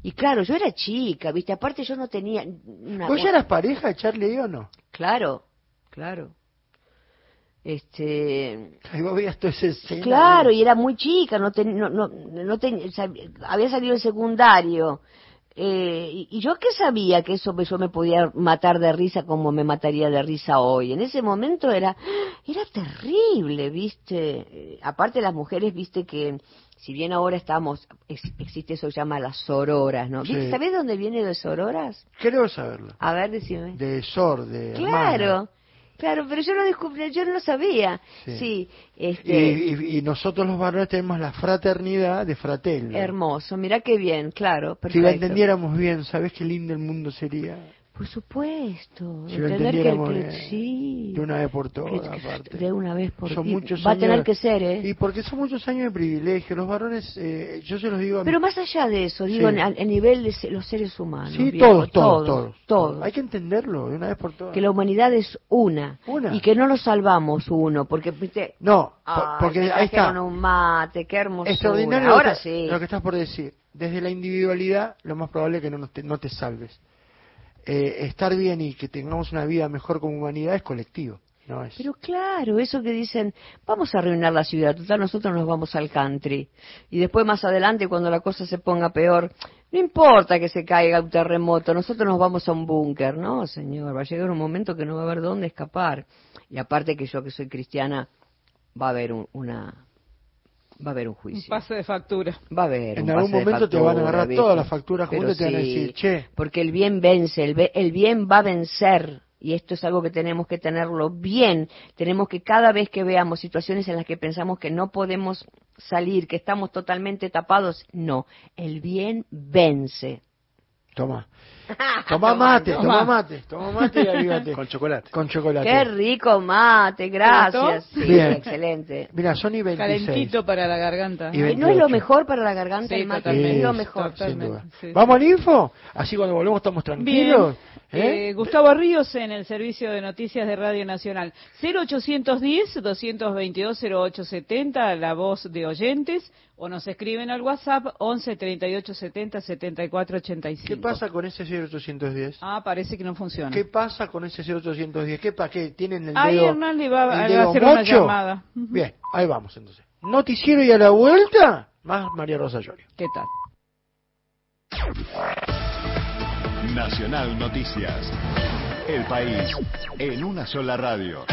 y claro, yo era chica, viste, aparte yo no tenía una... ¿Vos ya eras pareja de Charlie o no? Claro, claro. Este, vos veías escena. claro, y era muy chica, no ten- no, no, no ten- había salido el secundario. Eh, y, y yo qué sabía que eso yo me podía matar de risa como me mataría de risa hoy. En ese momento era, era terrible, viste. Eh, aparte las mujeres, viste que si bien ahora estamos, ex- existe eso que se llama las sororas, ¿no? Sí. ¿Sabés dónde viene de sororas? Creo saberlo. A ver, decime. De Sor, de Claro, hermana. Claro, pero yo no descubrí, yo no lo sabía. Sí. Este, y- y nosotros los varones tenemos la fraternidad de fratello. hermoso, mira qué bien, claro, Si perfecto. la entendiéramos bien, ¿sabés qué lindo el mundo sería? Por supuesto, Si lo entender que, que- bien, sí, de una vez por todas, que- que- aparte. de una vez por muchos va a tener que ser, ¿eh? Y porque son muchos años de privilegio. Los varones, eh, yo se los digo a Pero más allá de eso, digo, Sí. en- al el nivel de los seres humanos. Sí, todos, todos, todos, todos. Hay que entenderlo de una vez por todas. Que la humanidad es una, Una. y que no nos salvamos uno, porque viste, No, Ay, porque ahí está. un mate, qué hermosura. Extraordinario Ahora lo que, sí. lo que estás por decir. Desde la individualidad, lo más probable es que no, nos te, no te salves. Eh, estar bien y que tengamos una vida mejor como humanidad es colectivo. No es. Pero claro, eso que dicen, vamos a arruinar la ciudad, total nosotros nos vamos al country. Y después más adelante, cuando la cosa se ponga peor, no importa que se caiga un terremoto, nosotros nos vamos a un búnker. No, señor, va a llegar un momento que no va a haber dónde escapar. Y aparte que yo que soy cristiana, va a haber un, una... Va a haber un Un juicio. pase de factura. Va a haber En un algún pase de momento te van a factura, agarrar ¿viste? todas las facturas juntas y te van a decir, che, Porque el bien vence, el, be- el bien va a vencer. Y esto es algo que tenemos que tenerlo bien. Tenemos que cada vez que veamos situaciones en las que pensamos que no podemos salir, que estamos totalmente tapados, no, el bien vence. toma. Toma mate, toma mate, toma mate y avívate. Con chocolate. Con chocolate. Qué rico mate, gracias. Sí, Bien. excelente. Mira, Sony 26. Calentito para la garganta. Y ¿No es lo 28. mejor para la garganta Sí, el mate? Es lo mejor. Sin duda. sí, sí. ¿Vamos al info? Así cuando volvemos estamos Bien. ¿Eh? Eh, Gustavo Ríos en el servicio de noticias de Radio Nacional. 0810-222-0870, la voz de oyentes, o nos escriben al WhatsApp 11 38 70 74 85. ¿Qué pasa con ese 0810? Ah, parece que no funciona. ¿Qué pasa con ese 0810? ¿Qué pa' qué? ¿Tienen el Ahí dedo? Hernán le va, a hacer una llamada. Bien, ahí vamos entonces. Noticiero y a la vuelta, más María Rosa Llorio. ¿Qué tal? Nacional Noticias. El país en una sola radio.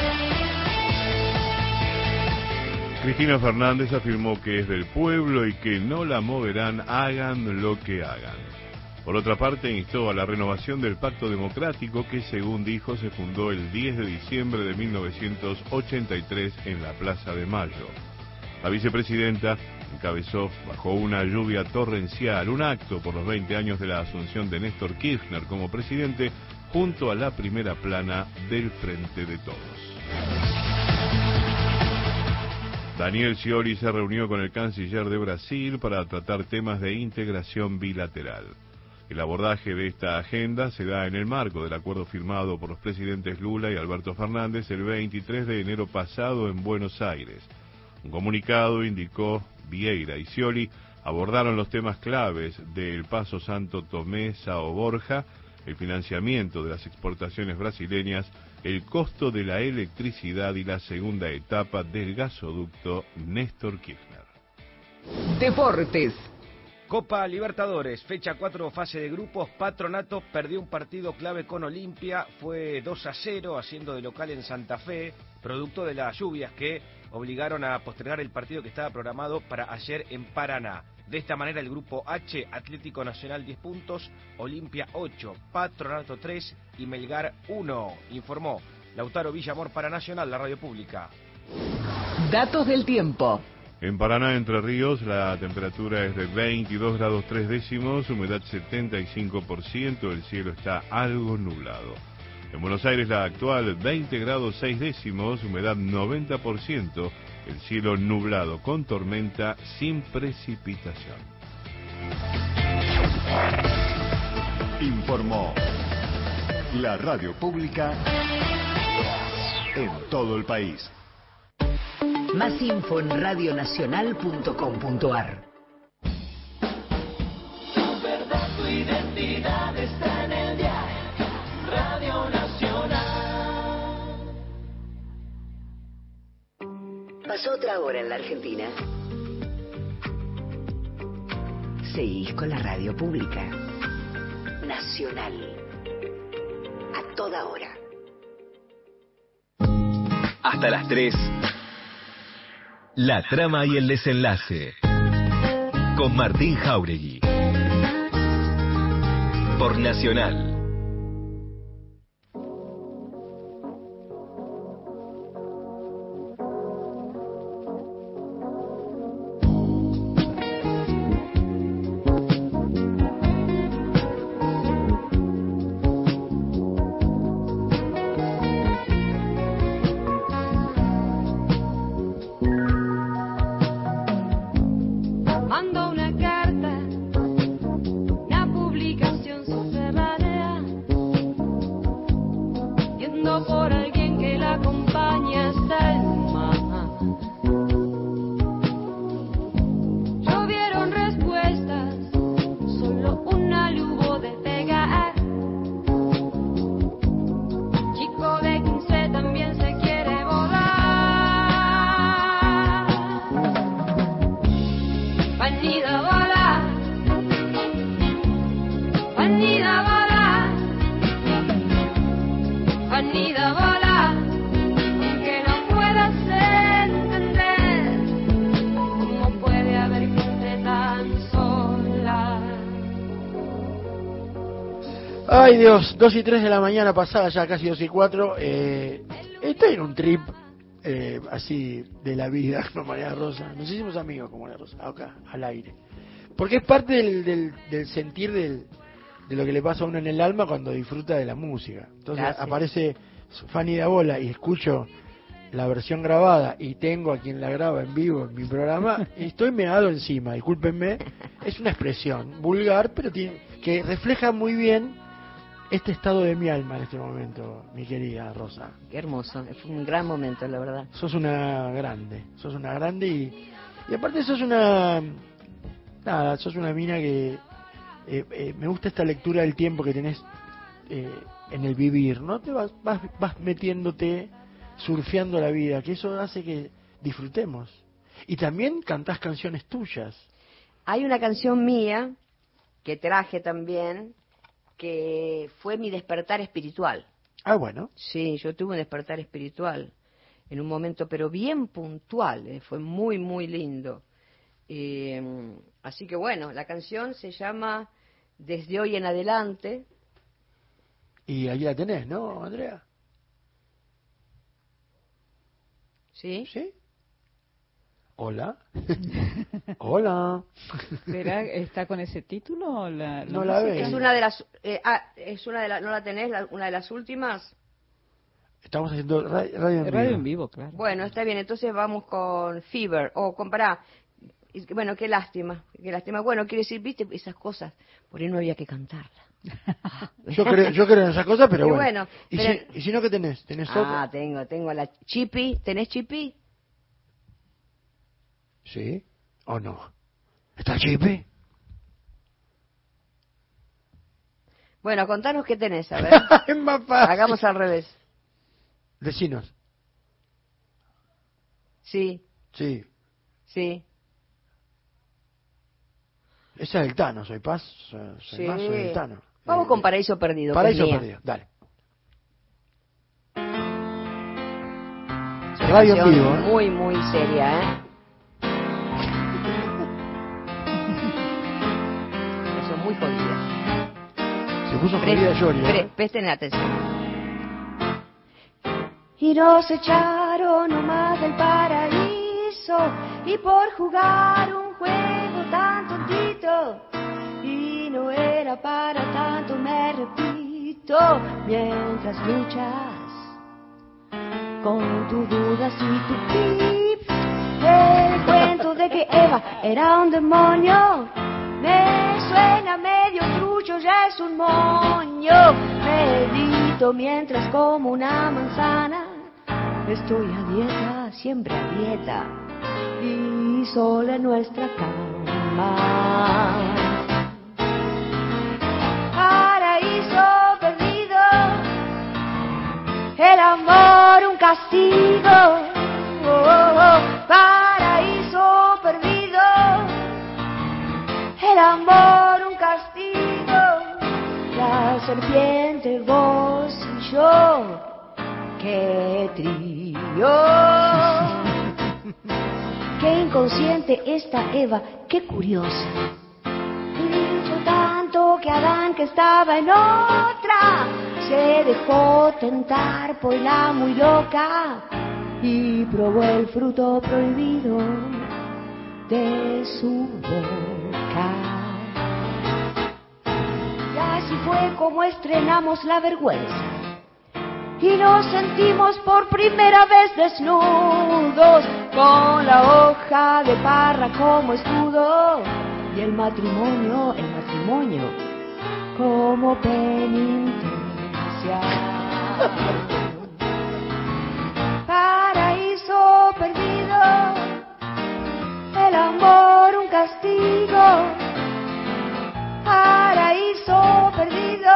Cristina Fernández afirmó que es del pueblo y que no la moverán hagan lo que hagan. Por otra parte, instó a la renovación del pacto democrático que, según dijo, se fundó el 10 de diciembre de 1983 en la Plaza de Mayo. La vicepresidenta encabezó bajo una lluvia torrencial un acto por los 20 años de la asunción de Néstor Kirchner como presidente junto a la primera plana del Frente de Todos. Daniel Scioli se reunió con el canciller de Brasil para tratar temas de integración bilateral. El abordaje de esta agenda se da en el marco del acuerdo firmado por los presidentes Lula y Alberto Fernández el 23 de enero pasado en Buenos Aires. Un comunicado indicó Vieira y Scioli abordaron los temas claves del Paso Santo Tomé Sao Borja, el financiamiento de las exportaciones brasileñas, el costo de la electricidad y la segunda etapa del gasoducto Néstor Kirchner. Deportes. Copa Libertadores, fecha 4, fase de grupos. Patronato perdió un partido clave con Olimpia, fue 2 a 0, haciendo de local en Santa Fe, producto de las lluvias que obligaron a postergar el partido que estaba programado para ayer en Paraná. De esta manera, el grupo H, Atlético Nacional 10 puntos, Olimpia 8, Patronato 3 y Melgar 1, informó Lautaro Villamor para Nacional, la radio pública. Datos del tiempo. En Paraná, Entre Ríos, la temperatura es de 22 grados 3 décimos, humedad 75%, el cielo está algo nublado. En Buenos Aires, la actual 20 grados 6 décimos, humedad 90%, el cielo nublado con tormenta sin precipitación. Informó la radio pública en todo el país. Más info en radionacional.com.ar. Tu identidad está Pasó otra hora en la Argentina. Seguís con la radio pública. Nacional. A toda hora. Hasta las 3. La trama y el desenlace. Con Martín Jauregui. Por Nacional. Ay Dios, 2 y 3 de la mañana pasada, ya casi 2 y 4. Eh, estoy en un trip eh, así de la vida con María Rosa. Nos hicimos amigos con María Rosa, acá, al aire. Porque es parte del, del, del sentir del, de lo que le pasa a uno en el alma cuando disfruta de la música. Entonces Gracias. aparece Fanny da Bola y escucho la versión grabada y tengo a quien la graba en vivo en mi programa y estoy meado encima, discúlpenme. Es una expresión vulgar, pero tiene, que refleja muy bien este estado de mi alma en este momento, mi querida Rosa. Qué hermoso, fue un gran momento, la verdad. Sos una grande, sos una grande y, y aparte sos una... Nada, sos una mina que... eh, eh, me gusta esta lectura del tiempo que tenés eh, en el vivir, ¿no? Te vas, vas, vas metiéndote, surfeando la vida, que eso hace que disfrutemos. Y también cantás canciones tuyas. Hay una canción mía que traje también, que fue mi despertar espiritual. Ah, bueno. Sí, yo tuve un despertar espiritual en un momento, pero bien puntual, eh, fue muy, muy lindo. Eh, así que bueno, la canción se llama Desde hoy en adelante. Y ahí la tenés, ¿no, Andrea? ¿Sí? ¿Sí? Hola. Hola. ¿Será, ¿Está con ese título? o La, No la música? Es una de las, eh, ah, es una de las, ¿no la tenés? La- una de las últimas. Estamos haciendo ra- radio en Radio vivo. en vivo, claro. Bueno, está bien, entonces vamos con Fever, o con, pará, y- bueno, qué lástima, qué lástima. Bueno, quiere decir, viste, esas cosas, por ahí no había que cantarla. Yo creo, yo creo en esas cosas, pero Y bueno. bueno, ¿Y, pero- si, y si no, qué tenés? ¿Tenés Ah, otra? tengo, tengo la Chipi, ¿tenés Chipi? ¿Sí? ¿O no? ¿Está Chipe? Bueno, contanos qué tenés, a ver. es más fácil. Hagamos al revés. Decinos. Sí, Sí. sí. Esa es el Tano, soy Paz, soy, Sí. más, soy el Tano. Vamos Eh, con Paraíso Perdido. Paraíso perdido, dale. Es Radio vivo, ¿eh? Muy, muy seria, ¿eh? Puso Pre- jodida Yori, ¿eh? pre- Presten atención. Y nos echaron nomás del paraíso paraíso y por jugar un juego tan tontito y no era para tanto, me repito, mientras luchas con tus dudas y tu pip. El cuento de que Eva era un demonio me suena medio trucho, ya es un moño. Medito mientras como una manzana. Estoy a dieta, siempre a dieta. Y sola en nuestra cama. Paraíso perdido. El amor un castigo. Oh, oh, oh. El amor un castigo. La serpiente, vos y yo. Qué trío. Qué inconsciente esta Eva, qué curiosa. Dicho tanto que Adán que estaba en otra se dejó tentar por la muy loca y probó el fruto prohibido de su Y así fue como estrenamos la vergüenza y nos sentimos por primera vez desnudos con la hoja de parra como escudo y el matrimonio, el matrimonio como penitencia. Paraíso perdido, el amor un castigo. Paraíso perdido.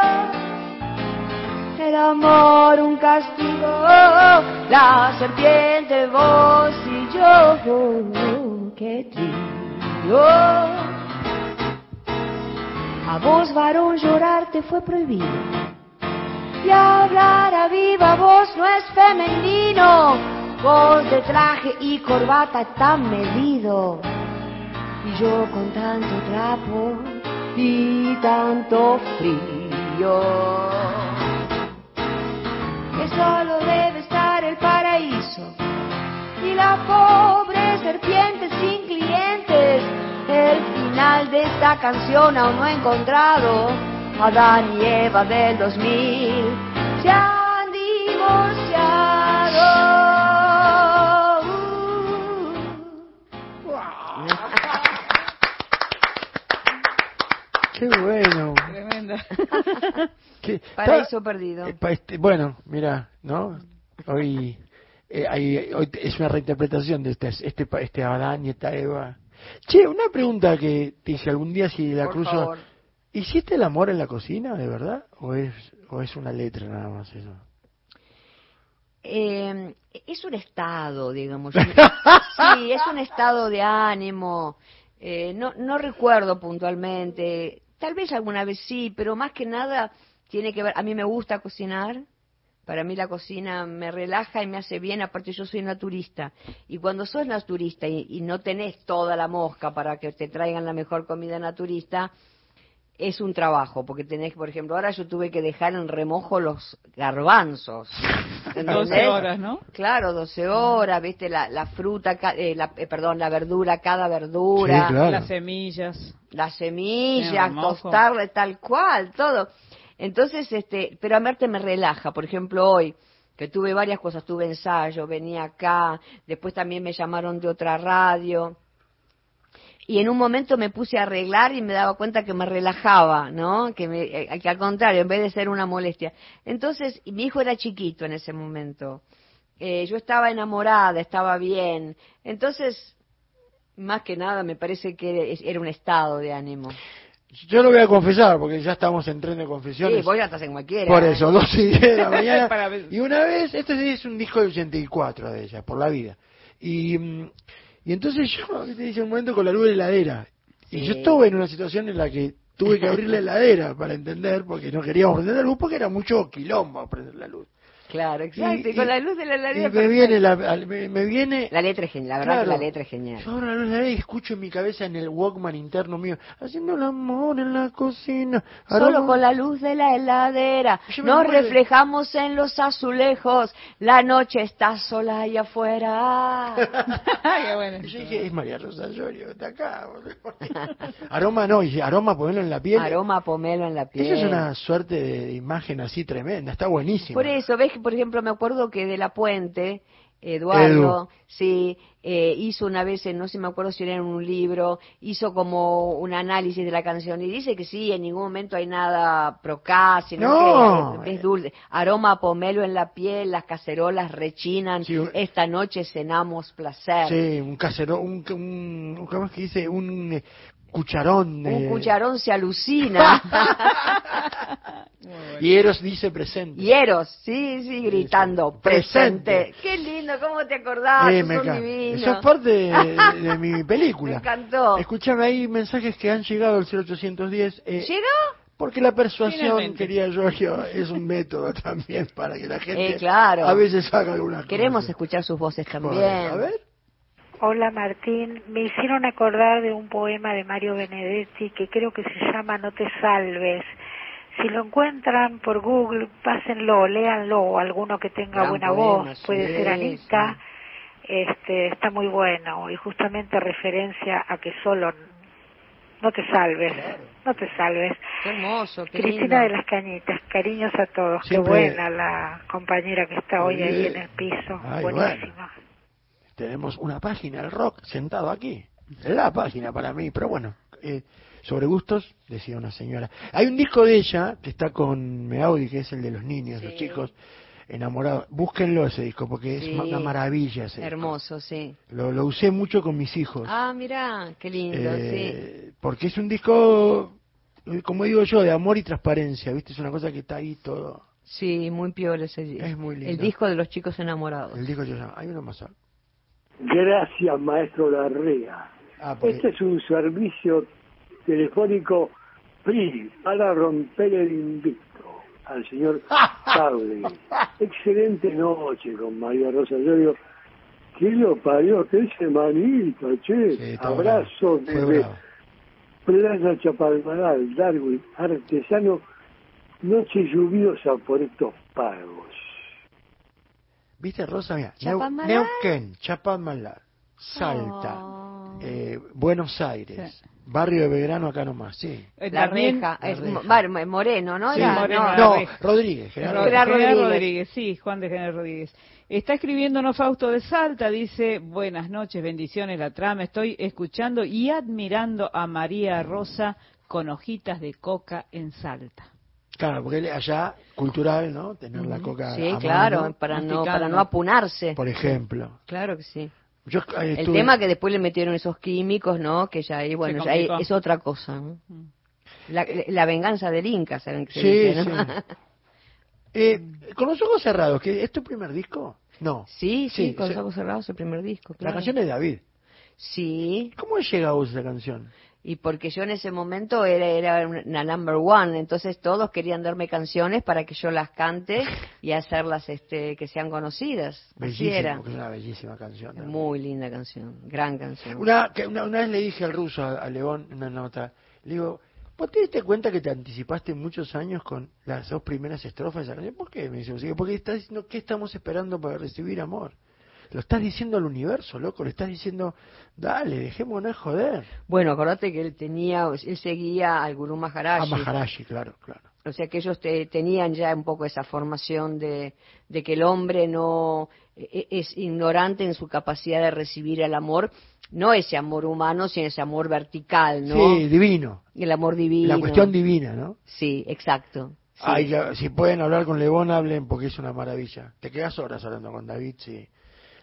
El amor un castigo, la serpiente vos y yo, qué trío. A vos varón llorar te fue prohibido. Y hablar a viva voz no es femenino, vos de traje y corbata tan medido y yo con tanto trapo y tanto frío que solo debe estar el paraíso y la pobre serpiente sin clientes. El final de esta canción aún no he encontrado. Adán y Eva del 2000 se han divorciado. Tremenda. Qué- Paraíso perdido. eh, pa- este, bueno, mira, ¿no? Hoy, eh, hay- hoy es una reinterpretación de este, este, pa- este Adán y esta Eva. Che, una pregunta que te hice algún día si la Por cruzo. favor. ¿Hiciste el amor en la cocina, de verdad? ¿O es, o es una letra nada más eso? Eh, es un estado, digamos. sí, es un estado de ánimo. Eh, no, no recuerdo puntualmente. Tal vez alguna vez sí, pero más que nada tiene que ver. A mí me gusta cocinar. Para mí la cocina me relaja y me hace bien. Aparte yo soy naturista. Y cuando sos naturista y, y no tenés toda la mosca para que te traigan la mejor comida naturista, es un trabajo, porque tenés, por ejemplo, ahora yo tuve que dejar en remojo los garbanzos. 12 ¿entendés? horas, ¿no? Claro, 12 horas, viste, la, la fruta, ca- eh, la, eh, perdón, la verdura, cada verdura, Sí, claro. Las semillas. las semillas, tostarle tal cual, todo. Entonces, este, pero a Marte me relaja, por ejemplo, hoy, que tuve varias cosas, tuve ensayo, venía acá, después también me llamaron de otra radio. Y en un momento me puse a arreglar y me daba cuenta que me relajaba, ¿no? Que, me, eh, que al contrario, en vez de ser una molestia. Entonces, mi hijo era chiquito en ese momento. Eh, yo estaba enamorada, estaba bien. Entonces, más que nada, me parece que era- un estado de ánimo. Yo lo voy a confesar, porque ya estamos en tren de confesiones. Sí, vos ya estás en cualquiera. Por eso, dos y diez de la mañana. Y una vez, este es un disco del 84 de ella, por la vida. Y, mm, y entonces yo, te dice un momento con la luz de la heladera. Y Sí. yo estuve en una situación en la que tuve que abrir la heladera para entender, porque no queríamos prender la luz, porque era mucho quilombo prender la luz. Claro, exacto. Y, Y- con y- la luz de la heladera. me viene, la, al- me, me viene La letra es genial, la verdad Claro. que la letra es genial. Yo ahora la luz de la heladera y escucho en mi cabeza en el Walkman interno mío, haciendo el amor en la cocina. Solo con la luz de la heladera nos reflejamos en los azulejos. La noche está sola ahí afuera. Qué bueno. Yo dije, es María Rosa Llorio, está acá. aroma no, y aroma ponerlo en la piel. Aroma pomelo en la piel. Eso es una suerte de, de imagen así tremenda, está buenísimo. Por eso, ves que, por ejemplo, me acuerdo que de La Puente, Eduardo, Edu. sí, eh, hizo una vez, no sé, me acuerdo si era en un libro, hizo como un análisis de la canción y dice que sí, en ningún momento hay nada procá, sino No. que es dulce. Aroma a pomelo en la piel, las cacerolas rechinan, Sí, un- esta noche cenamos placer. Sí, un un, ¿cómo es que dice? Un cucharón. Un eh, cucharón se alucina. Y Eros dice presente. Hieros, sí, sí, gritando, presente. Presente. Qué lindo, ¿cómo te acordás? Eh, Sos me. Eso es parte de, de mi película. Me encantó. Escuchame, hay mensajes que han llegado al 0810. Eh, ¿Llegó? Porque la persuasión, Finalmente. quería Giorgio, es un método también para que la gente Eh, claro. a veces haga algunas Queremos cosas. escuchar sus voces Bueno, también. A ver. Hola Martín, me hicieron acordar de un poema de Mario Benedetti que creo que se llama No te salves. Si lo encuentran por Google, pásenlo, léanlo, alguno que tenga Gran buena poema, voz, sí, puede ser Anita, sí. este, está muy bueno y justamente referencia a que solo no te salves, no te salves. Qué hermoso, qué Cristina de las Cañitas, cariños a todos, Siempre- qué buena la compañera que está hoy ahí en el piso, Ay, buenísima. Tenemos una página del rock sentado aquí. La página para mí, pero bueno. eh, sobre gustos, decía una señora. Hay un disco de ella que está con Meaudi, que es el de los niños, los chicos enamorados. Búsquenlo ese disco, porque Sí. es una maravilla ese disco. Hermoso, sí. Lo, lo usé mucho con mis hijos. Ah, mira, qué lindo, sí. Eh, Porque es un disco, eh, como digo yo, de amor y transparencia, ¿viste? Es una cosa que está ahí todo. Sí, muy piola ese disco. Es muy lindo. El disco de los chicos enamorados. El disco yo llamo. Hay uno más. Gracias, maestro Larrea. Ah, Este es un servicio telefónico free para romper el invicto al señor Cable. Excelente noche con María Rosa Llorio. ¿Qué lo parió? ¿Qué semanita, che? Sí, Abrazo desde. Plaza Chapalmaral, Darwin, artesano. Noche lluviosa por estos pagos. ¿Viste, Rosa? Mira, Chapadmalal. Neuquén, Chapadmalal, Salta, Oh. eh, Buenos Aires, barrio de Belgrano acá nomás, sí. La reja, La es Reja. Moreno, ¿no? Sí, Era- Moreno, no. la No, Reja. Rodríguez. Gerardo General Rodríguez. Rodríguez, sí, Juan de General Rodríguez. Está escribiéndonos Fausto de Salta, dice, buenas noches, bendiciones la trama, estoy escuchando y admirando a María Rosa con hojitas de coca en Salta. Claro, porque él allá, cultural, ¿no? Tener la coca Sí, a claro, mano, para no, para no apunarse. por ejemplo. Claro que sí. Yo eh, El estuve- tema que después le metieron esos químicos, ¿no? Que ya ahí, bueno, ya ahí es otra cosa. ¿no? La, la venganza del Inca, ¿saben que se Sí, dice, no? sí. Eh, con los ojos cerrados, que ¿es tu primer disco? No. sí, sí, Sí, con los ojos cerrados, el primer disco. La canción es de David. Sí, ¿Cómo llega a vos esa canción? Y porque yo en ese momento era, era una number one, entonces todos querían darme canciones para que yo las cante y hacerlas este, que sean conocidas. Así Bellísima, era. es una bellísima canción. Muy linda canción, gran canción. Una, que una, una vez le dije al ruso, a, a León, una nota, le digo, ¿vos te diste cuenta que te anticipaste muchos años con las dos primeras estrofas de esa canción? ¿Por qué? Me dice, "Sí, porque estás diciendo, ¿qué estamos esperando para recibir amor? Lo estás diciendo al universo, loco, le estás diciendo, dale, dejémonos de joder. Bueno, acordate que él tenía, él seguía al Gurú Maharaji. A Maharashi, claro, claro. O sea que ellos te- tenían ya un poco esa formación de, de que el hombre no e- es ignorante en su capacidad de recibir el amor, no ese amor humano, sino ese amor vertical, ¿no? Sí, divino. El amor divino. La cuestión divina, ¿no? Sí, exacto. Sí. Ay, si pueden hablar con León, hablen porque es una maravilla. Te quedas horas hablando con David si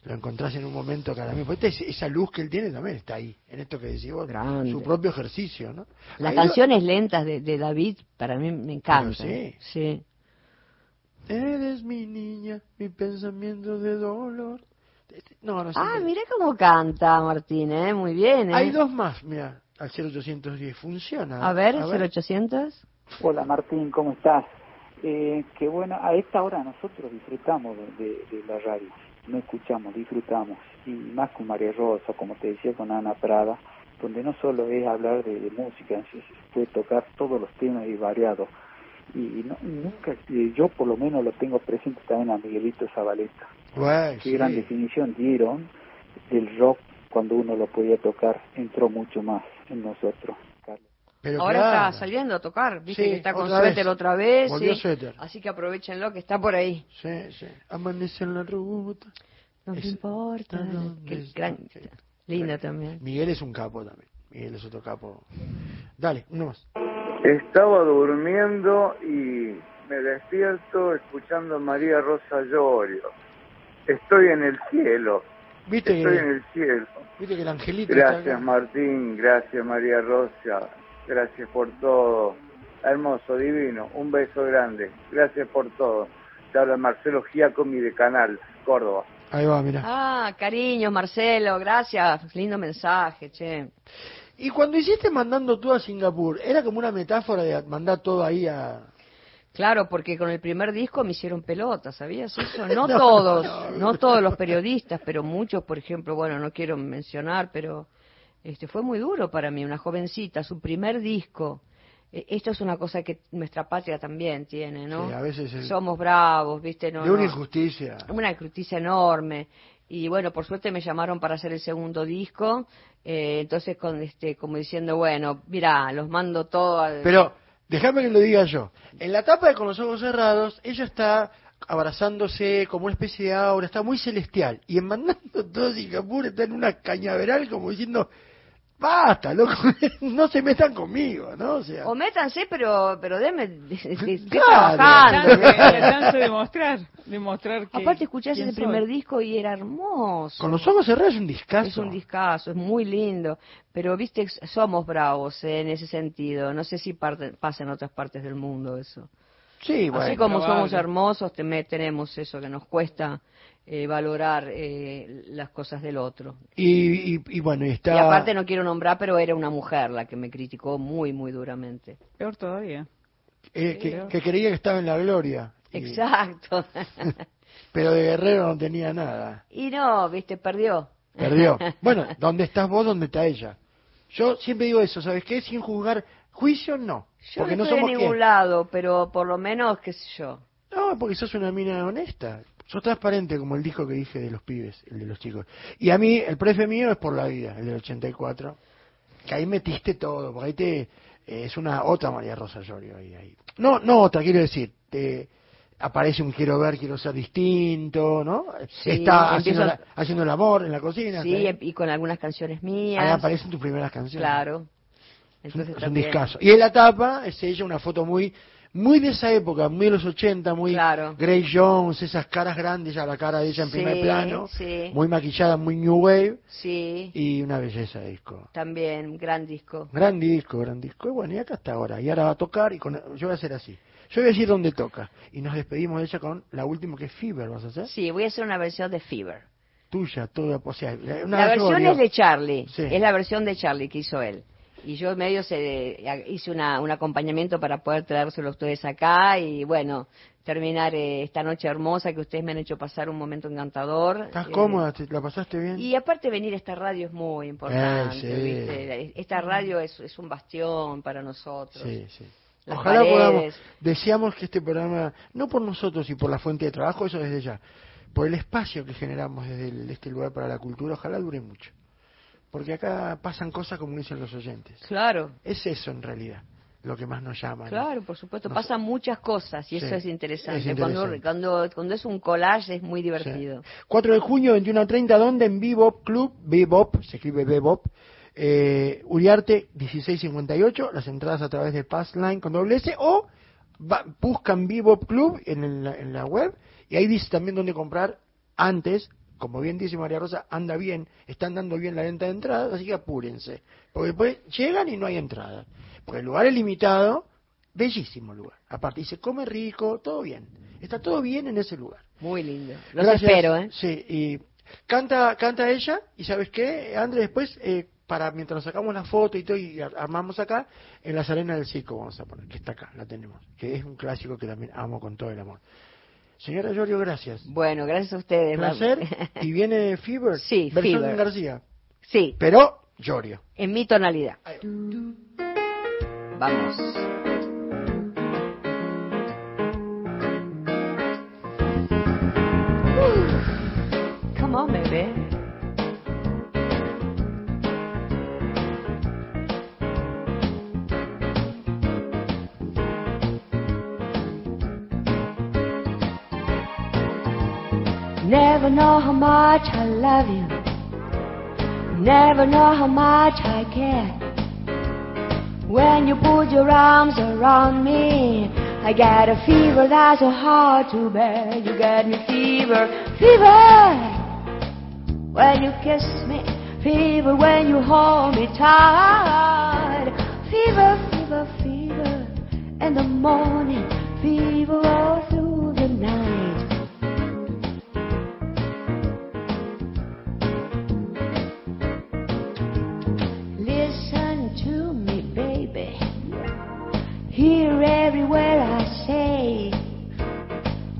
lo encontrás en un momento cada mismo. Esta es- esa luz que él tiene también está ahí, en esto que decís vos, Grande. su propio ejercicio, ¿no? Las Ahí canciones lentas de, de David para mí me encantan. sí. sí. lo- Eres mi niña, mi pensamiento de dolor. Este- No, no sé. Ah, mira cómo canta Martín, ¿eh? Muy bien, ¿eh? Hay dos más, mira, al 0810 funciona. A ver, 0800. Hola Martín, ¿cómo estás? Eh, que bueno, a esta hora nosotros disfrutamos de, de, la radio, no escuchamos, disfrutamos, y más con María Rosa, como te decía, con Ana Prada, donde no solo es hablar de, música, se puede tocar todos los temas y variados. Y, nunca, yo por lo menos lo tengo presente también a Miguelito Zabaleta. Qué gran definición dieron del rock cuando uno lo podía tocar, entró mucho más en nosotros. Ahora está saliendo a tocar, viste que está con suéter otra vez. Así que aprovechenlo que está por ahí. Sí, sí. Amanece en la ruta. No me importa. Qué gran... Linda también. Miguel es un capo también. Miguel es otro capo. Dale, uno más. Estaba durmiendo y me despierto escuchando a María Rosa Llorio. Estoy en el cielo. ¿Viste Estoy en el cielo. ¿Viste que el angelito Gracias Martín, gracias María Rosa, gracias por todo. Hermoso, divino, un beso grande. Gracias por todo. Te habla Marcelo Giacomi de Canal, Córdoba. Ahí va, mira. Ah, cariño, Marcelo, gracias. Lindo mensaje, che. Y cuando hiciste mandando tú a Singapur, ¿era como una metáfora de mandar todo ahí a...? Claro, porque con el primer disco me hicieron pelota, ¿sabías eso? No, todos, no, todos los periodistas, pero muchos, por ejemplo, bueno, no quiero mencionar, pero este fue muy duro para mí, una jovencita, su primer disco. E, esto es una cosa que nuestra patria también tiene, ¿no? Sí, a veces Somos bravos, ¿viste? No, de una injusticia. Una injusticia enorme. Y bueno, por suerte me llamaron para hacer el segundo disco. Eh, entonces, con este, como diciendo, bueno, mira, los mando todo Pero, déjame que lo diga yo. En la tapa de Con los ojos cerrados, ella está abrazándose como una especie de aura, está muy celestial. Y en mandando todo Singapur está en una cañaveral como diciendo, Basta, loco, no se metan conmigo, ¿no? O, sea... o métanse, pero pero déme, trabajando. chance de mostrar, de que Aparte escuchás ese primer disco y era hermoso. Con los ojos cerrados es un discazo. Es un discazo, es muy lindo, pero viste, somos bravos eh, en ese sentido. No sé si pasa en otras partes del mundo eso. Sí, bueno, Así como somos hermosos, tenemos eso que nos cuesta eh, valorar eh, las cosas del otro. Y, y, bueno, está... Y aparte no quiero nombrar, pero era una mujer la que me criticó muy, muy duramente. Peor todavía. Eh, que, creía que estaba en la gloria. Exacto. pero de guerrero no tenía nada. Y no, viste, perdió. Perdió. Bueno, ¿dónde estás vos? ¿Dónde está ella? Yo siempre digo eso, ¿sabes qué? Sin juzgar juicio, no. Yo porque no, estoy somos ningún lado, pero por lo menos, qué sé yo. No, porque sos una mina honesta. Sos transparente como el disco que dije de los pibes, el de los chicos. Y a mí, el prefe mío es por la vida, el del 84. Que ahí metiste todo, porque ahí te, eh, es una otra María Rosa Llorio ahí, ahí. No, no otra, quiero decir, te aparece un quiero ver, quiero ser distinto, ¿no? Está haciendo, el amor en la cocina. Sí, y con algunas canciones mías. Ahí aparecen tus primeras canciones. Claro. Entonces, es un discazo. Y en la tapa es ella una foto muy muy de esa época, muy de los 80, muy claro. Grace Jones, esas caras grandes, ya la cara de ella en primer plano, muy maquillada, muy New Wave, sí. y una belleza de disco. También, gran disco. Gran disco, gran disco. Y bueno, y acá está ahora, y ahora va a tocar, y con, yo voy a hacer así. Yo voy a decir dónde toca, y nos despedimos de ella con la última que es Fever, ¿vas a hacer? Sí, voy a hacer una versión de Fever. Tuya, toda, o sea, una la versión es de Charlie, es la versión de Charlie que hizo él y yo medio se, hice una, un acompañamiento para poder traérselo a ustedes acá y bueno, terminar eh, esta noche hermosa que ustedes me han hecho pasar un momento encantador. ¿Estás cómoda? ¿La pasaste bien? Y aparte venir a esta radio es muy importante, eh, Esta radio es, es un bastión para nosotros. Sí, sí. Ojalá podamos, deseamos que este programa, no por nosotros y por la fuente de trabajo, eso desde ya, por el espacio que generamos desde este lugar para la cultura, ojalá dure mucho porque acá pasan cosas como dicen los oyentes. Claro. Es eso en realidad lo que más nos llama. Claro, por supuesto, pasan muchas cosas y eso es interesante. Cuando, cuando, es un collage es muy divertido. 4 de junio, 21 a 30, ¿dónde? En Bebop Club, Bebop, se escribe Bebop, eh, Uriarte 1658, las entradas a través de Passline con doble S, o buscan Bebop Club en la, en la web y ahí dice también dónde comprar antes como bien dice María Rosa, anda bien, están dando bien la venta de entradas, así que apúrense. Porque después llegan y no hay entrada. Porque el lugar es limitado, bellísimo lugar. Aparte, y se come rico, todo bien. Está todo bien en ese lugar. Muy lindo. Los espero, ¿eh? Sí, y canta, canta ella, y ¿sabes qué, Andrés? Después, eh, para mientras sacamos la foto y todo y ar- armamos acá, en las arenas del circo vamos a poner, que está acá, la tenemos, que es un clásico que también amo con todo el amor. Señora Llorio, gracias. Bueno, gracias a ustedes. Placer. y viene Fever, Sí, versión Fever. García, Sí, pero Llorio. en mi tonalidad. Vamos. Come on, baby. Never know how much I love you. Never know how much I care. When you put your arms around me, I get a fever that's so hard to bear. You get me fever, fever. When you kiss me, fever when you hold me tight. Fever, fever, fever. In the morning, fever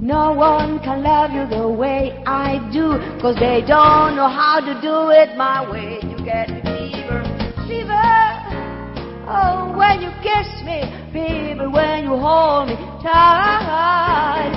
No one can love you the way I do, cause they don't know how to do it my way. You get fever, fever. Oh, when you kiss me, fever, when you hold me tight.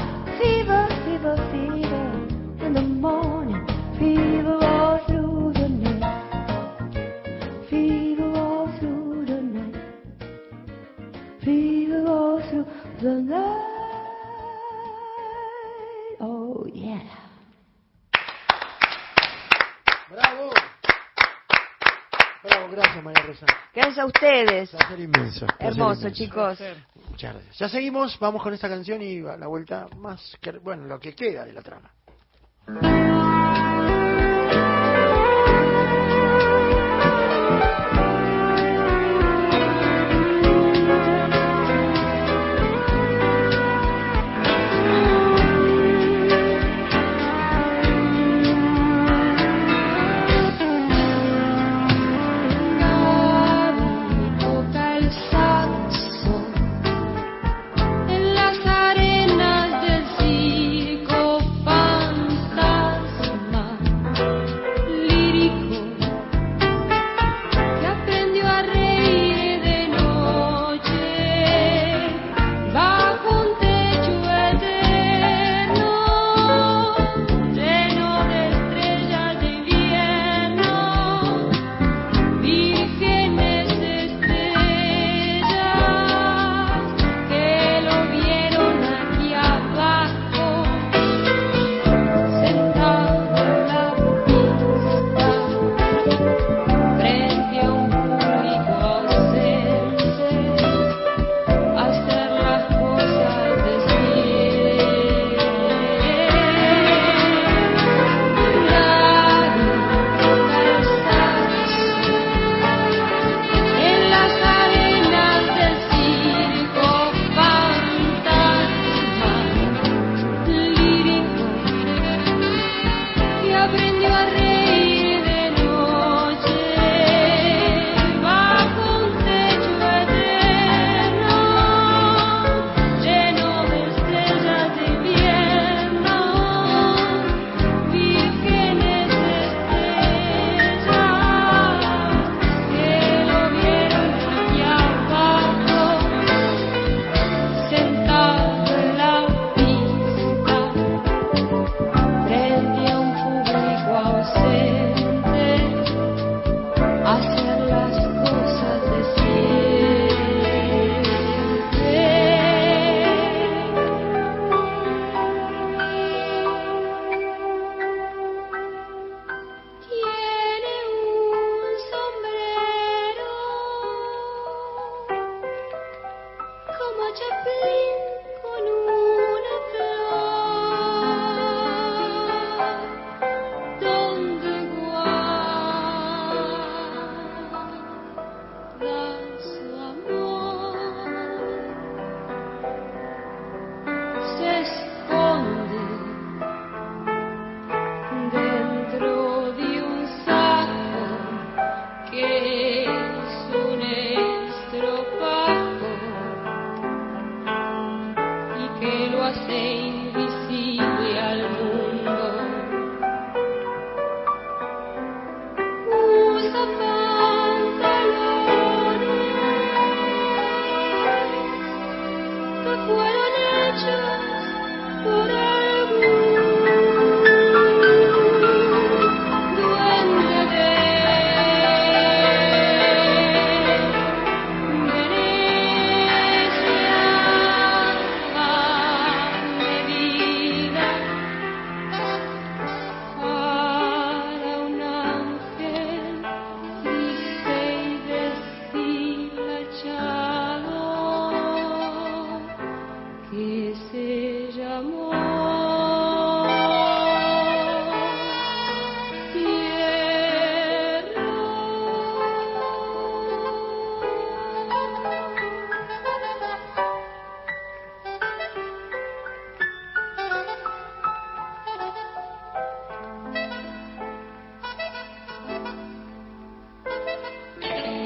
a ustedes. Placer inmenso. Placer Hermoso, inmenso. chicos. Muchas gracias. Ya seguimos, vamos con esta canción y a la vuelta más, que, bueno, lo que queda de la trama.